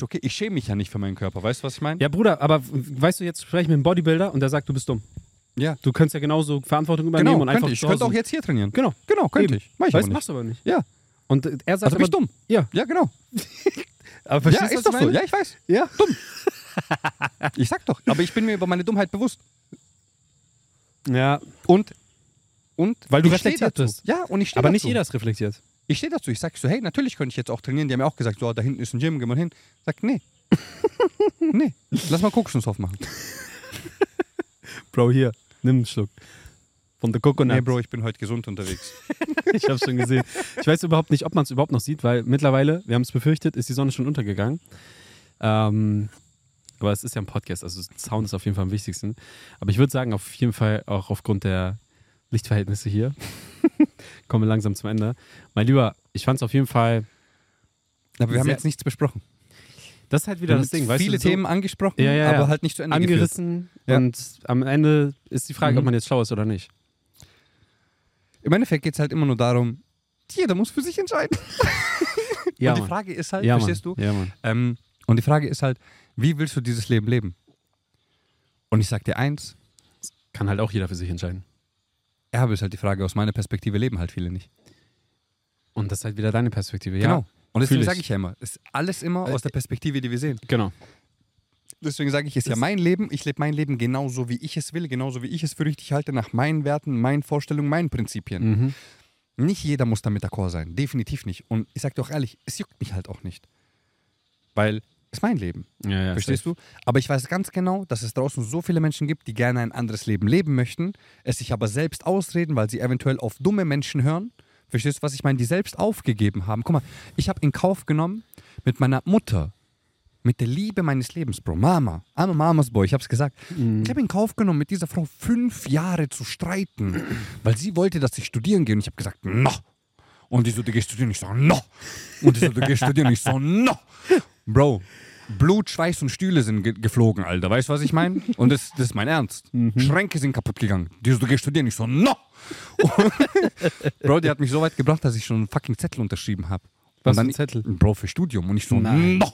B: okay, ich schäme mich ja nicht für meinen Körper, weißt du, was ich meine?
A: Ja, Bruder, aber weißt du, jetzt spreche ich mit einem Bodybuilder und der sagt, du bist dumm.
B: Ja.
A: Du könntest ja genauso Verantwortung übernehmen
B: Genau,
A: und einfach
B: ich. Könnte auch jetzt hier trainieren.
A: Genau.
B: Genau, könnte
A: Eben.
B: ich. Mach ich
A: Weißt,
B: aber nicht.
A: machst du aber nicht.
B: Ja,
A: Und er sagt
B: also bin ich dumm.
A: Ja,
B: Ja, genau.
A: aber
B: Ja,
A: verstehst du, was
B: ist doch so. Ja, ich weiß.
A: Ja.
B: Ich sag doch. Aber ich bin mir über meine Dummheit bewusst.
A: ja.
B: Und, und
A: Weil du reflektiert bist.
B: Ja, und ich stehe
A: Aber
B: dazu.
A: nicht jeder ist reflektiert.
B: Ich stehe dazu. Ich sag so, hey, natürlich könnte ich jetzt auch trainieren. Die haben ja auch gesagt, so, da hinten ist ein Gym, geh mal hin. Sag, nee. nee. Lass mal Kokosnuss machen.
A: Bro, hier, nimm einen Schluck. Von der Coconut.
B: Nee, Bro, ich bin heute gesund unterwegs.
A: Ich hab's schon gesehen. Ich weiß überhaupt nicht, ob man es überhaupt noch sieht, weil mittlerweile, wir haben es befürchtet, ist die Sonne schon untergegangen. Ähm, aber es ist ja ein Podcast, also Sound ist auf jeden Fall am wichtigsten. Aber ich würde sagen, auf jeden Fall auch aufgrund der Lichtverhältnisse hier, kommen wir langsam zum Ende. Mein Lieber, ich fand es auf jeden Fall,
B: Aber wir haben jetzt nichts besprochen.
A: das ist halt wieder das Ding, weißt
B: viele
A: du, so
B: Themen angesprochen,
A: Ja, ja, ja.
B: aber halt nicht zu Ende geführt.
A: angerissen
B: Ja.
A: und am Ende ist die Frage,
B: Mhm.
A: ob man jetzt schlau ist oder nicht.
B: Im Endeffekt geht es halt immer nur darum, jeder muss für sich entscheiden.
A: Ja,
B: und die. Frage ist halt, verstehst
A: Mann.
B: du?
A: Ja, Mann.
B: Ähm, und die Frage ist halt, wie willst du dieses Leben leben? Und ich sag dir eins,
A: Kann halt auch jeder für sich entscheiden.
B: Aber ist halt die Frage, aus meiner Perspektive leben halt viele nicht.
A: Und das ist halt wieder deine Perspektive. Ja,
B: Genau. Und deswegen sage ich ja immer, ist alles immer aus der Perspektive, die wir sehen.
A: genau.
B: Deswegen sage ich, es ist ja mein Leben, ich lebe mein Leben genauso, wie ich es will, genauso wie ich es für richtig halte, nach meinen Werten, meinen Vorstellungen, meinen Prinzipien.
A: Mhm.
B: Nicht jeder muss damit d'accord sein, definitiv nicht. Und ich sage dir auch ehrlich, es juckt mich halt auch nicht. Weil ist mein Leben.
A: Ja, ja,
B: Verstehst du? Aber ich weiß ganz genau, dass es draußen so viele Menschen gibt, die gerne ein anderes Leben leben möchten, es sich aber selbst ausreden, weil sie eventuell auf dumme Menschen hören. Verstehst du, was ich meine? Die selbst aufgegeben haben. Guck mal, ich habe in Kauf genommen, mit meiner Mutter, mit der Liebe meines Lebens, Bro, Mama, I'm a Mama's Boy, ich habe es gesagt.
A: Mhm.
B: Ich habe in Kauf genommen, mit dieser Frau fünf Jahre zu streiten, weil sie wollte, dass ich studieren gehe. Und ich habe gesagt, no. Und die so, du gehst studieren. Ich so, no. Und die so, du gehst studieren. Ich so, no. Bro, Blut, Schweiß und Stühle sind ge geflogen, Alter. Weißt du, was ich meine? Und das, das ist mein Ernst. Schränke sind kaputt gegangen. Die so, du gehst studieren. Ich so, no. Bro, die hat mich so weit gebracht, dass ich schon einen fucking Zettel unterschrieben habe.
A: Was für ein
B: dann,
A: Zettel?
B: Bro, für Studium. Und ich so,
A: Nein.
B: no.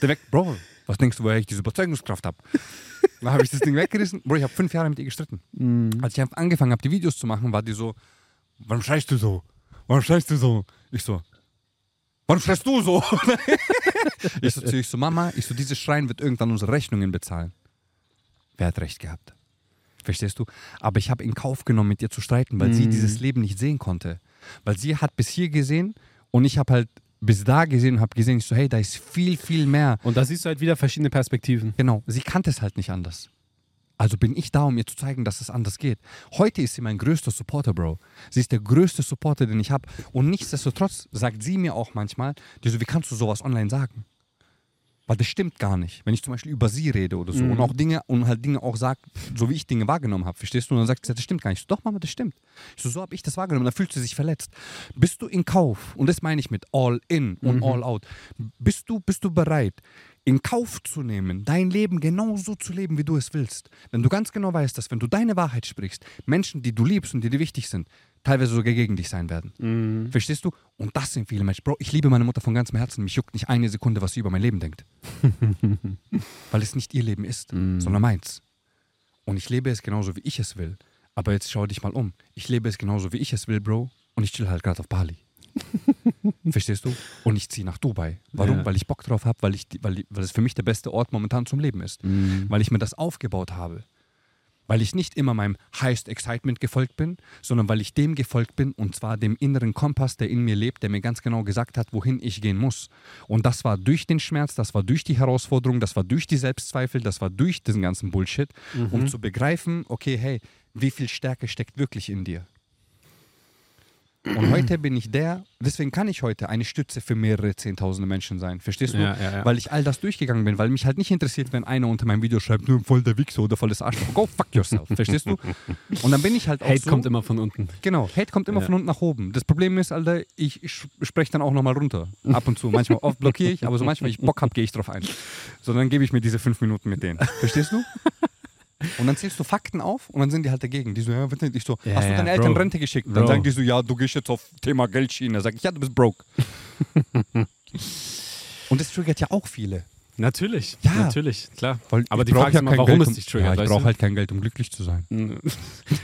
B: Direkt, Bro, was denkst du, woher ich diese Überzeugungskraft habe? Dann habe ich das Ding weggerissen. Bro, ich habe fünf Jahre mit ihr gestritten.
A: Mhm.
B: Als ich angefangen habe, die Videos zu machen, war die so, warum schreist du so? Warum schreist du so? Ich so, warum schreist du so? ich so zu ich so, Mama, ich so, dieses Schreien wird irgendwann unsere Rechnungen bezahlen. Wer hat recht gehabt? Verstehst du? Aber ich habe in Kauf genommen, mit ihr zu streiten, weil sie
A: Mhm.
B: dieses Leben nicht sehen konnte. Weil sie hat bis hier gesehen und ich habe halt bis da gesehen und habe gesehen, ich so, hey, da ist viel, viel mehr.
A: Und da siehst du halt wieder verschiedene Perspektiven.
B: Genau, sie kannte es halt nicht anders. Also bin ich da, um ihr zu zeigen, dass es anders geht. Heute ist sie mein größter Supporter, Bro. Sie ist der größte Supporter, den ich habe. Und nichtsdestotrotz sagt sie mir auch manchmal, die so, wie kannst du sowas online sagen? Weil das stimmt gar nicht. Wenn ich zum Beispiel über sie rede oder so
A: Mhm.
B: und auch Dinge und halt Dinge auch sage, so wie ich Dinge wahrgenommen habe, verstehst du? Und dann sagt sie, das stimmt gar nicht. Ich so, doch, Mama, das stimmt. Ich so, so habe ich das wahrgenommen. Dann fühlt sie sich verletzt. Bist du in Kauf, und das meine ich mit all in und
A: Mhm.
B: all out, bist du, bist du bereit, in Kauf zu nehmen, dein Leben genau so zu leben, wie du es willst? Wenn du ganz genau weißt, dass wenn du deine Wahrheit sprichst, Menschen, die du liebst und die dir wichtig sind, teilweise sogar gegen dich sein werden.
A: Mhm.
B: Verstehst du? Und das sind viele Menschen. Bro, ich liebe meine Mutter von ganzem Herzen. Mich juckt nicht eine Sekunde, was sie über mein Leben denkt. Weil es nicht ihr Leben ist,
A: Mhm.
B: sondern meins. Und ich lebe es genauso, wie ich es will. Aber jetzt schau dich mal um. Ich lebe es genauso, wie ich es will, Bro. Und ich chill halt gerade auf Bali. Verstehst du? Und ich ziehe nach Dubai. Warum?
A: Ja.
B: Weil ich Bock drauf habe, weil, ich, weil, weil es für mich der beste Ort momentan zum Leben ist.
A: Mhm.
B: Weil ich mir das aufgebaut habe. Weil ich nicht immer meinem Highest Excitement gefolgt bin, sondern weil ich dem gefolgt bin und zwar dem inneren Kompass, der in mir lebt, der mir ganz genau gesagt hat, wohin ich gehen muss. Und das war durch den Schmerz, das war durch die Herausforderung, das war durch die Selbstzweifel, das war durch diesen ganzen Bullshit, um zu begreifen, okay, hey, wie viel Stärke steckt wirklich in dir? Und heute bin ich der, deswegen kann ich heute eine Stütze für mehrere Zehntausende Menschen sein. Verstehst du?
A: Ja, ja, ja.
B: Weil ich all das durchgegangen bin, weil mich halt nicht interessiert, wenn einer unter meinem Video schreibt, nur voll der Wichser oder volles Arschloch. Go fuck yourself. Verstehst du? Und dann bin ich halt auch
A: Hate
B: so.
A: kommt immer von unten.
B: Genau, Hate kommt immer von unten nach oben. Das Problem ist, Alter, ich, ich spreche dann auch nochmal runter. Ab und zu. Manchmal oft blockiere ich, aber so manchmal, wenn ich Bock habe, gehe ich drauf ein. So, dann gebe ich mir diese fünf Minuten mit denen. Verstehst du? Und dann zählst du Fakten auf und dann sind die halt dagegen. Die so, ja, nicht so,
A: Ja,
B: hast du
A: ja,
B: deine Eltern
A: Bro.
B: Rente geschickt? Dann
A: Bro.
B: sagen die so, ja, du gehst jetzt auf Thema Geldschiene. Sag ich, ja, du bist broke. und das triggert ja auch viele.
A: Natürlich.
B: Ja.
A: Natürlich, klar.
B: Weil
A: Aber die Frage ist immer, warum
B: Geld,
A: es dich triggert,
B: Ja, ich brauche halt kein Geld, um glücklich zu sein.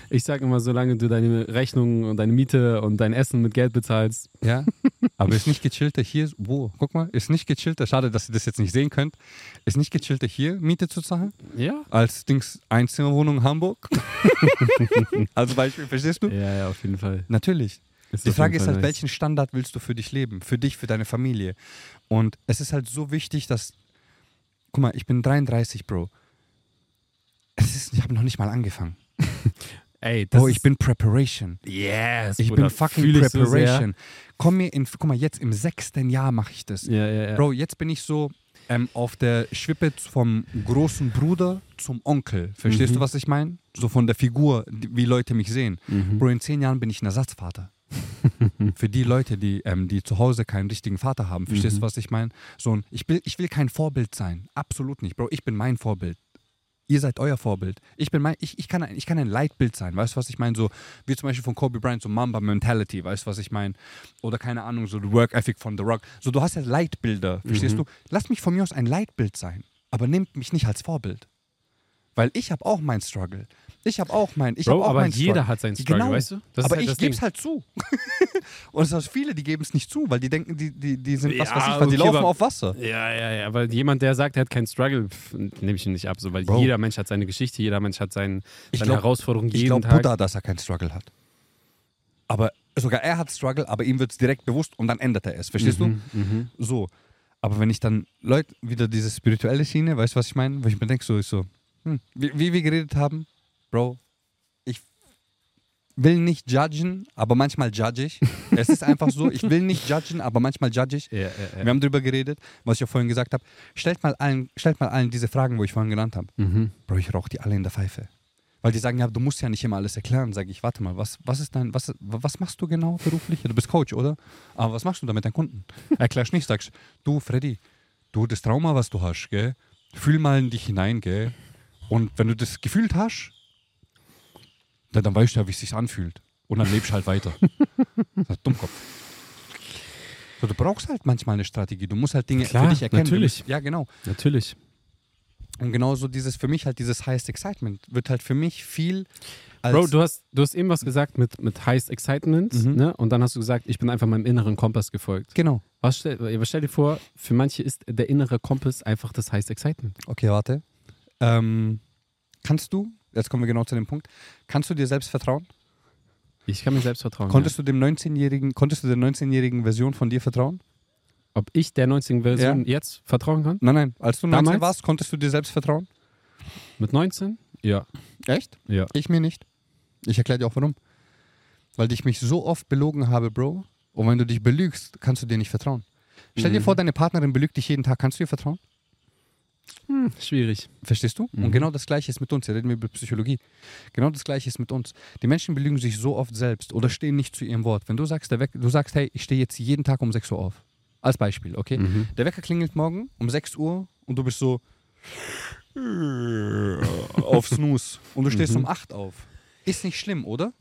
A: Ich sag immer, solange du deine Rechnung und deine Miete und dein Essen mit Geld bezahlst,
B: Ja, aber ist nicht gechillter hier, wo, guck mal, ist nicht gechillter, schade, dass ihr das jetzt nicht sehen könnt, ist nicht gechillter hier Miete zu zahlen,
A: ja.
B: als Dings Einzimmerwohnung Hamburg? Als Beispiel, verstehst du?
A: Ja, ja, auf jeden Fall.
B: Natürlich.
A: Ist
B: Die Frage ist halt,
A: nice.
B: welchen Standard willst du für dich leben? Für dich, für deine Familie. Und es ist halt so wichtig, dass, guck mal, ich bin 33, Bro. Ist, ich habe noch nicht mal angefangen.
A: Ey, das
B: Bro, ich bin Preparation.
A: Yes,
B: Ich
A: Bruder,
B: bin fucking
A: ich so.
B: Preparation. Komm mir in, guck mal, jetzt im sechsten Jahr mache ich das.
A: Ja, ja, ja.
B: Bro, jetzt bin ich so ähm, auf der Schwippe vom großen Bruder zum Onkel. Verstehst
A: Mhm.
B: du, was ich meine? So von der Figur, wie Leute mich sehen.
A: Mhm.
B: Bro, in zehn Jahren bin ich ein Ersatzvater. Für die Leute, die, ähm, die zu Hause keinen richtigen Vater haben. Verstehst
A: Mhm.
B: du, was ich meine? So ein, ich, will, ich will kein Vorbild sein. Absolut nicht. Bro, ich bin mein Vorbild. Ihr seid euer Vorbild. Ich bin mein, ich, ich, kann, ein- ich kann ein Leitbild sein. Weißt du, was ich meine? So, wie zum Beispiel von Kobe Bryant, so Mamba Mentality. Weißt du, was ich meine? Oder keine Ahnung, so The Work Ethic von The Rock. So, du hast ja Leitbilder. Verstehst
A: Mhm.
B: du? Lass mich von mir aus ein Leitbild sein. Aber nehmt mich nicht als Vorbild. Weil ich habe auch mein Struggle. Ich habe auch mein, ich
A: Bro,
B: habe auch
A: aber
B: mein
A: jeder
B: Struggle.
A: hat seinen Struggle,
B: Genau.
A: weißt du? Das
B: aber
A: halt
B: ich gebe es halt zu. Und es sind viele, die geben es nicht zu, weil die denken, die, die, die sind was
A: Ja,
B: weiß ich, weil die
A: okay,
B: laufen
A: aber-
B: auf Wasser.
A: Ja, ja, ja, aber jemand, der sagt, er hat keinen Struggle, nehme ich ihn nicht ab, so, weil
B: Bro.
A: jeder Mensch hat seine Geschichte, jeder Mensch hat sein,
B: Ich
A: seine
B: glaub-
A: Herausforderungen
B: Ich
A: jeden
B: glaube
A: Tag.
B: Buddha, dass er keinen Struggle hat. Aber sogar er hat Struggle, aber ihm wird es direkt bewusst und dann ändert er es. Verstehst
A: Mhm, mhm.
B: du? So. Aber wenn ich dann Leute, wieder diese spirituelle Schiene, weißt du, was ich meine? Wo ich mir denke, so ist so, hm, wie, wie wir geredet haben, Bro, ich will nicht judgen, aber manchmal judge ich. es ist einfach so, ich will nicht judgen, aber manchmal judge ich.
A: Ja, ja,
B: Wir
A: ja.
B: haben darüber geredet, was ich ja vorhin gesagt habe. Stellt mal allen, stellt mal allen diese Fragen, wo ich vorhin genannt habe.
A: Mhm.
B: Bro, ich rauche die alle in der Pfeife. Weil die sagen, ja, du musst ja nicht immer alles erklären. Sage ich, warte mal, was, was ist dein, was, was machst du genau beruflich? Du bist Coach, oder? Aber was machst du da mit deinen Kunden? Erklärst nicht, sagst, du, Freddy, du, das Trauma, was du hast, gell, fühl mal in dich hinein, gell. Und wenn du das gefühlt hast, dann, dann weißt du ja, wie es sich anfühlt. Und dann lebst du halt weiter. Das ist Dummkopf. So, du brauchst halt manchmal eine Strategie. Du musst halt Dinge
A: Klar,
B: für dich erkennen.
A: Natürlich.
B: musst- Ja, genau.
A: Natürlich.
B: Und genauso dieses, für mich halt dieses Highest Excitement wird halt für mich viel.
A: Bro, du hast, du hast eben was gesagt mit, mit Highest Excitement,
B: Mhm.
A: ne? Und dann hast du gesagt, ich bin einfach meinem inneren Kompass gefolgt.
B: genau.
A: Was stell, was stell dir vor, für manche ist der innere Kompass einfach das Highest Excitement.
B: Okay, warte. Ähm, kannst du, jetzt kommen wir genau zu dem Punkt, kannst du dir selbst vertrauen?
A: Ich kann mir selbst vertrauen.
B: Konntest du dem 19-jährigen, konntest du der 19-jährigen Version von dir vertrauen?
A: ja. Ob ich der 19 Version jetzt vertrauen kann?
B: Nein, nein. Als du 19
A: Damals?
B: warst, konntest du dir selbst vertrauen?
A: Mit 19? Ja.
B: Echt?
A: Ja.
B: Ich mir nicht. Ich erkläre dir auch warum. Weil ich mich so oft belogen habe, Bro. Und wenn du dich belügst, kannst du dir nicht vertrauen. Stell dir
A: Mhm.
B: vor, deine Partnerin belügt dich jeden Tag. Kannst du ihr vertrauen?
A: Hm, schwierig.
B: Verstehst du?
A: Mhm.
B: Und genau das Gleiche ist mit uns. Hier reden wir über Psychologie. Genau das Gleiche ist mit uns. Die Menschen belügen sich so oft selbst oder stehen nicht zu ihrem Wort. Wenn du sagst, der Wecker, du sagst, hey, ich stehe jetzt jeden Tag um 6 Uhr auf. Als Beispiel, okay?
A: Mhm.
B: Der Wecker klingelt morgen um 6 Uhr und du bist so auf Snooze. Und du stehst
A: Mhm.
B: um 8 auf. Ist nicht schlimm, oder?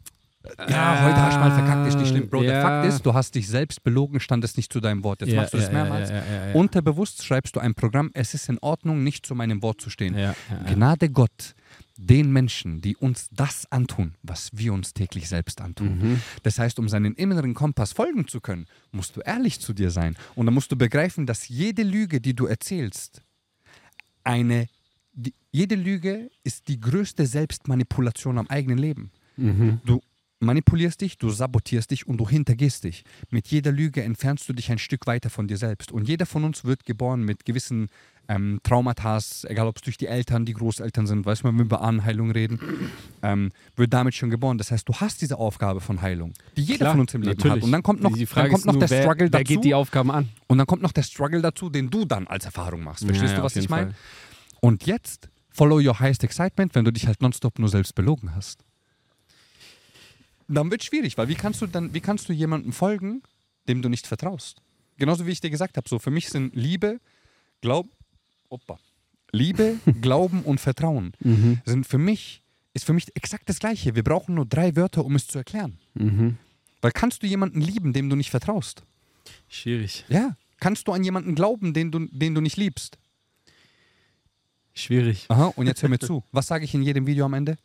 B: Ja, heute hast du mal verkackt, ist nicht schlimm. Bro, der
A: Ja.
B: Fakt ist, du hast dich selbst belogen, standest nicht zu deinem Wort. Jetzt machst du das mehrmals.
A: Ja, ja, ja, ja.
B: Unterbewusst schreibst du ein Programm, es ist in Ordnung, nicht zu meinem Wort zu stehen.
A: ja, ja, ja.
B: Gnade Gott den Menschen, die uns das antun, was wir uns täglich selbst antun.
A: Mhm.
B: Das heißt, um seinen inneren Kompass folgen zu können, musst du ehrlich zu dir sein. Und dann musst du begreifen, dass jede Lüge, die du erzählst, eine, die, jede Lüge ist die größte Selbstmanipulation am eigenen Leben.
A: Mhm.
B: Du manipulierst dich, du sabotierst dich und du hintergehst dich. Mit jeder Lüge entfernst du dich ein Stück weiter von dir selbst. Und jeder von uns wird geboren mit gewissen ähm, Traumata, egal ob es durch die Eltern, die Großeltern sind, weißt du, wenn wir über Ahnenheilung reden, ähm, wird damit schon geboren. Das heißt, du hast diese Aufgabe von Heilung, die jeder
A: Klar,
B: von uns im Leben
A: natürlich.
B: hat. Und dann kommt noch,
A: die Frage
B: dann kommt noch
A: nur,
B: der
A: wer,
B: Struggle
A: wer
B: dazu.
A: geht die Aufgaben an?
B: Und dann kommt noch der Struggle dazu, den du dann als Erfahrung machst. Verstehst
A: Ja,
B: du, was ich meine? Und jetzt follow your highest excitement, wenn du dich halt nonstop nur selbst belogen hast. Dann wird es schwierig, weil wie kannst du dann, wie kannst du jemandem folgen, dem du nicht vertraust? Genauso wie ich dir gesagt habe, so für mich sind Liebe, Glaub, Opa. Liebe, Glauben und Vertrauen
A: Mhm.
B: sind für mich, ist für mich exakt das Gleiche. Wir brauchen nur drei Wörter, um es zu erklären.
A: Mhm.
B: Weil kannst du jemanden lieben, dem du nicht vertraust?
A: Schwierig.
B: Ja. Kannst du an jemanden glauben, den du, den du nicht liebst?
A: Schwierig.
B: Aha, und jetzt hör mir zu. Was sage ich in jedem Video am Ende?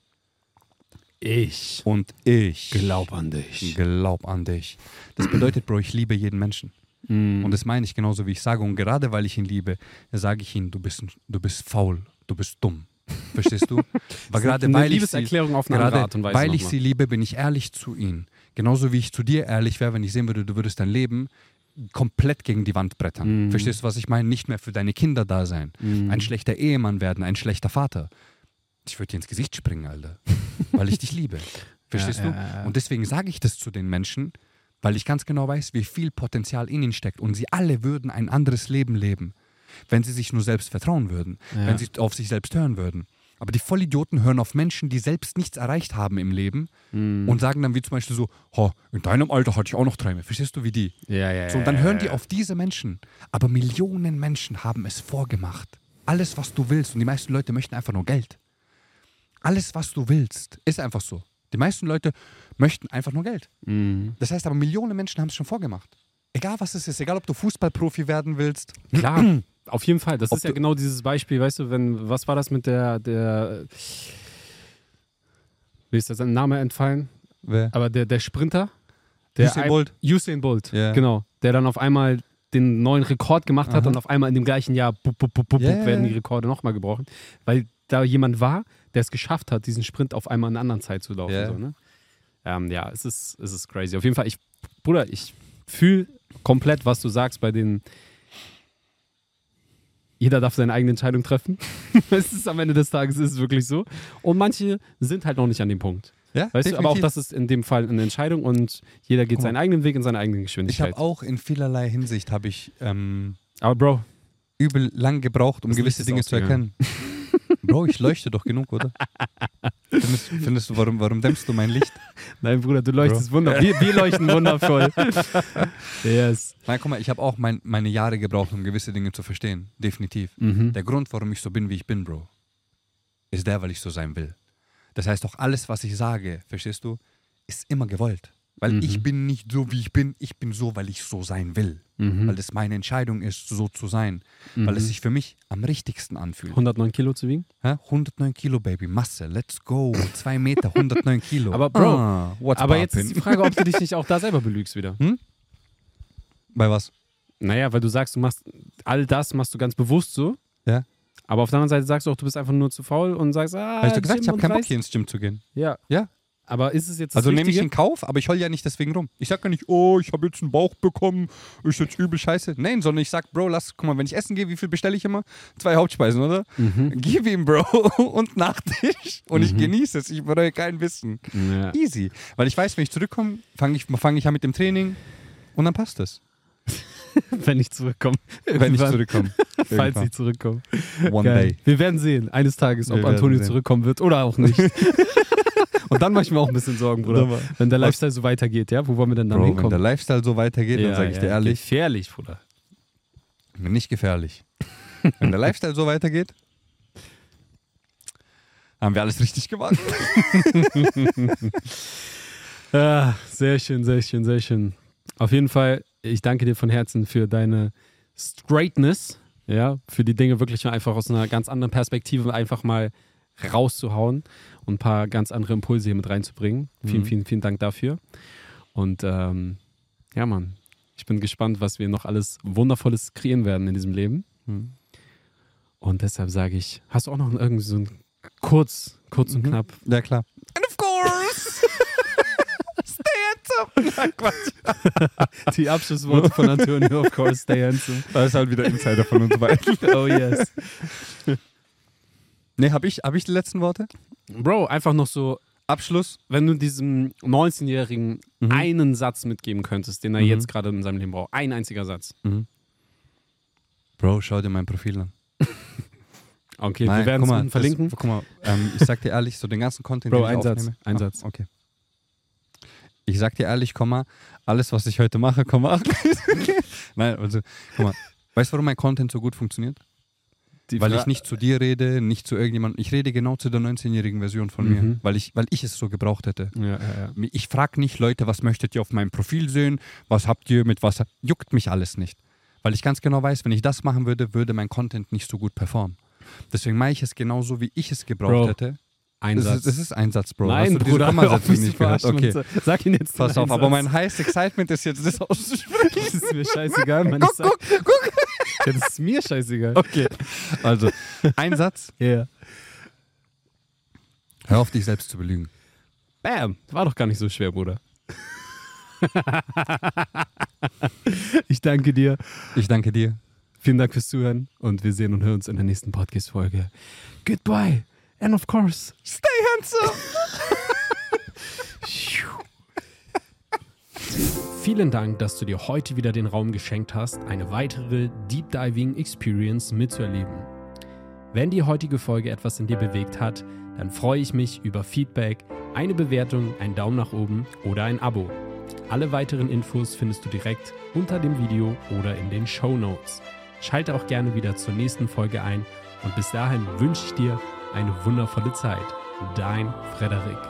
A: Ich
B: Und ich
A: glaub an dich.
B: glaub an dich. Das bedeutet, Bro, ich liebe jeden Menschen.
A: Mhm.
B: Und das meine ich genauso, wie ich sage. Und gerade weil ich ihn liebe, sage ich ihm, du bist, du bist faul, du bist dumm. Verstehst du? Weil gerade weil ich sie, gerade weil ich sie liebe, bin ich ehrlich zu ihnen. Genauso wie ich zu dir ehrlich wäre, wenn ich sehen würde, du würdest dein Leben komplett gegen die Wand brettern.
A: Mhm.
B: Verstehst du, was ich meine? Nicht mehr für deine Kinder da sein.
A: Mhm.
B: Ein schlechter Ehemann werden, ein schlechter Vater. Ich würde dir ins Gesicht springen, Alter. weil ich dich liebe. Verstehst
A: Ja,
B: du?
A: ja, ja.
B: Und deswegen sage ich das zu den Menschen, weil ich ganz genau weiß, wie viel Potenzial in ihnen steckt. Und sie alle würden ein anderes Leben leben, wenn sie sich nur selbst vertrauen würden, wenn sie auf sich selbst hören würden. Aber die Vollidioten hören auf Menschen, die selbst nichts erreicht haben im Leben
A: Mhm.
B: und sagen dann wie zum Beispiel so, "Ha, in deinem Alter hatte ich auch noch Träume. Verstehst du, wie die?
A: ja, ja,
B: So, und dann hören die auf diese Menschen. Aber Millionen Menschen haben es vorgemacht. Alles, was du willst. Und die meisten Leute möchten einfach nur Geld. Alles, was du willst, ist einfach so. Die meisten Leute möchten einfach nur Geld.
A: Mhm.
B: Das heißt aber, Millionen Menschen haben es schon vorgemacht. Egal was es ist, egal ob du Fußballprofi werden willst.
A: Klar, auf jeden Fall. Das
B: Ob
A: ist ja genau dieses Beispiel, weißt du, wenn, was war das mit der, der, wie ist das sein Name entfallen?
B: Wer?
A: Aber der, der Sprinter, der
B: Usain Bolt.
A: Usain Bolt,
B: Ja.
A: genau, der dann auf einmal den neuen Rekord gemacht hat
B: Aha.
A: und auf einmal in dem gleichen Jahr bup, bup, bup,
B: ja,
A: werden die Rekorde nochmal gebrochen, weil da jemand war, der es geschafft hat, diesen Sprint auf einmal in einer anderen Zeit zu laufen.
B: Ja.
A: So, ne? ähm, ja, es ist, es ist crazy. Auf jeden Fall, ich, Bruder, ich fühle komplett, was du sagst bei den. Jeder darf seine eigene Entscheidung treffen. es ist am Ende des Tages ist es wirklich so. Und manche sind halt noch nicht an dem Punkt.
B: Ja,
A: Weißt du, aber auch
B: definitiv.
A: das ist in dem Fall eine Entscheidung und jeder geht seinen eigenen Weg in seiner eigenen
B: Ich
A: Geschwindigkeit.
B: habe auch in vielerlei Hinsicht habe ich ähm,
A: aber Bro,
B: übel lang gebraucht, um gewisse Dinge zu erkennen. Bro, ich leuchte doch genug, oder? Findest, findest du, warum, warum dämmst du mein Licht?
A: nein Bruder, du leuchtest wundervoll. Wir, wir leuchten wundervoll. yes.
B: Nein, guck mal, ich habe auch mein, meine Jahre gebraucht, um gewisse Dinge zu verstehen. Definitiv.
A: Mhm.
B: Der Grund, warum ich so bin, wie ich bin, Bro, ist der, weil ich so sein will. Das heißt, auch alles, was ich sage, verstehst du, ist immer gewollt. Weil
A: Mhm.
B: ich bin nicht so, wie ich bin. Ich bin so, weil ich so sein will.
A: Mhm.
B: Weil es meine Entscheidung ist, so zu sein.
A: Mhm.
B: Weil es sich für mich am richtigsten anfühlt.
A: 109 Kilo zu wiegen?
B: Hä? 109 Kilo, Baby, Masse, let's go. Zwei Meter, 109 Kilo.
A: Aber Bro,
B: ah,
A: Aber jetzt ist die Frage, ob du dich nicht auch da selber belügst wieder.
B: Bei was?
A: Naja, weil du sagst, du machst all das machst du ganz bewusst so.
B: Ja.
A: Aber auf der anderen Seite sagst du auch, du bist einfach nur zu faul und sagst, ah,
B: Habe ich doch gesagt,
A: Gym
B: ich habe keinen Bock, hier ins Gym zu gehen.
A: Ja.
B: Ja.
A: Aber ist es jetzt das
B: Also nehme ich in Kauf, aber ich heul ja nicht deswegen rum. Ich sag ja nicht, oh, ich habe jetzt einen Bauch bekommen, ist jetzt übel scheiße. Nein, sondern ich sag, Bro, lass, guck mal, wenn ich essen gehe, wie viel bestelle ich immer? Zwei Hauptspeisen, oder?
A: Mhm.
B: Gib ihm, Bro, und Nachtisch. Und ich
A: Mhm.
B: genieße es, ich bereue kein Wissen.
A: Ja.
B: Easy. Weil ich weiß, wenn ich zurückkomme, fange ich, fang ich an mit dem Training und dann passt es.
A: Wenn ich zurückkomme.
B: Wenn ich zurückkomme.
A: Falls ich zurückkomme.
B: One
A: Geil.
B: day.
A: Wir werden sehen, eines Tages, ob Antonio zurückkommen wird oder auch nicht. Und dann mache ich mir auch ein bisschen Sorgen, Bruder. Wenn der Lifestyle so weitergeht, ja? Wo wollen wir denn dann
B: Bro, wenn der
A: hinkommen?
B: Lifestyle so weitergeht, dann sage ich dir ehrlich,
A: Gefährlich, Bruder.
B: nicht gefährlich. wenn der Lifestyle so weitergeht, haben wir alles richtig gemacht.
A: Ah, sehr schön, sehr schön, sehr schön. Auf jeden Fall, ich danke dir von Herzen für deine Straightness, ja, für die Dinge wirklich einfach aus einer ganz anderen Perspektive einfach mal rauszuhauen und ein paar ganz andere Impulse hier mit reinzubringen. Vielen,
B: Mhm.
A: vielen, vielen Dank dafür. Und ähm, ja, Mann, ich bin gespannt, was wir noch alles Wundervolles kreieren werden in diesem Leben.
B: Mhm.
A: Und deshalb sage ich, hast du auch noch irgendwie so ein kurz, kurz und
B: Mhm.
A: knapp
B: Ja, klar. And of course! Stay handsome! Quatsch.
A: die Abschlussworte von Antonio, of course, stay handsome.
B: Das ist halt wieder Insider von uns beiden.
A: Oh yes.
B: Nee, habe ich, hab ich die letzten Worte?
A: Bro, einfach noch so,
B: Abschluss.
A: wenn du diesem 19-Jährigen
B: Mhm.
A: einen Satz mitgeben könntest, den er
B: Mhm.
A: jetzt gerade in seinem Leben braucht. Ein einziger Satz.
B: Bro, schau dir mein Profil an.
A: Okay,
B: Nein,
A: wir werden es unten verlinken.
B: Das, guck mal, ähm, ich sag dir ehrlich, so den ganzen Content,
A: Bro,
B: den ich
A: ein Satz,
B: aufnehme.
A: ein
B: Ah,
A: Satz.
B: Okay. Ich sag dir ehrlich, komm mal, alles, was ich heute mache, komm mal. Nein, also, guck mal. Weißt du, warum mein Content so gut funktioniert?
A: Die
B: weil
A: Fra-
B: ich nicht zu dir rede, nicht zu irgendjemandem. Ich rede genau zu der 19-jährigen Version von
A: Mhm.
B: mir, weil ich, weil ich es so gebraucht hätte.
A: Ja, ja, ja.
B: Ich frage nicht Leute, was möchtet ihr auf meinem Profil sehen? Was habt ihr mit was? Juckt mich alles nicht. Weil ich ganz genau weiß, wenn ich das machen würde, würde mein Content nicht so gut performen. Deswegen mache ich es genauso, wie ich es gebraucht
A: Bro,
B: hätte.
A: Ein
B: Das ist, das ist ein Satz, Bro.
A: Nein,
B: Hast du
A: Bruder, hör
B: nicht gehört? Okay.
A: Sag ihn jetzt
B: Pass auf,
A: einen
B: aber mein heißes Excitement ist jetzt, das auszusprechen.
A: Das ist mir scheißegal, Mann.
B: Guck, guck, guck.
A: ja, das ist mir scheißegal.
B: Okay. Also, ein Satz.
A: Ja.
B: Hör auf, dich selbst zu belügen.
A: Bam. War doch gar nicht so schwer, Bruder. ich danke dir.
B: Ich danke dir.
A: Vielen Dank fürs Zuhören und wir sehen und hören uns in der nächsten Podcast-Folge. Goodbye. And of course.
B: Stay handsome.
A: Vielen Dank, dass du dir heute wieder den Raum geschenkt hast, eine weitere Deep Diving Experience mitzuerleben. Wenn die heutige Folge etwas in dir bewegt hat, dann freue ich mich über Feedback, eine Bewertung, einen Daumen nach oben oder ein Abo. Alle weiteren Infos findest du direkt unter dem Video oder in den Show Notes. Schalte auch gerne wieder zur nächsten Folge ein und bis dahin wünsche ich dir eine wundervolle Zeit. Dein Frederik.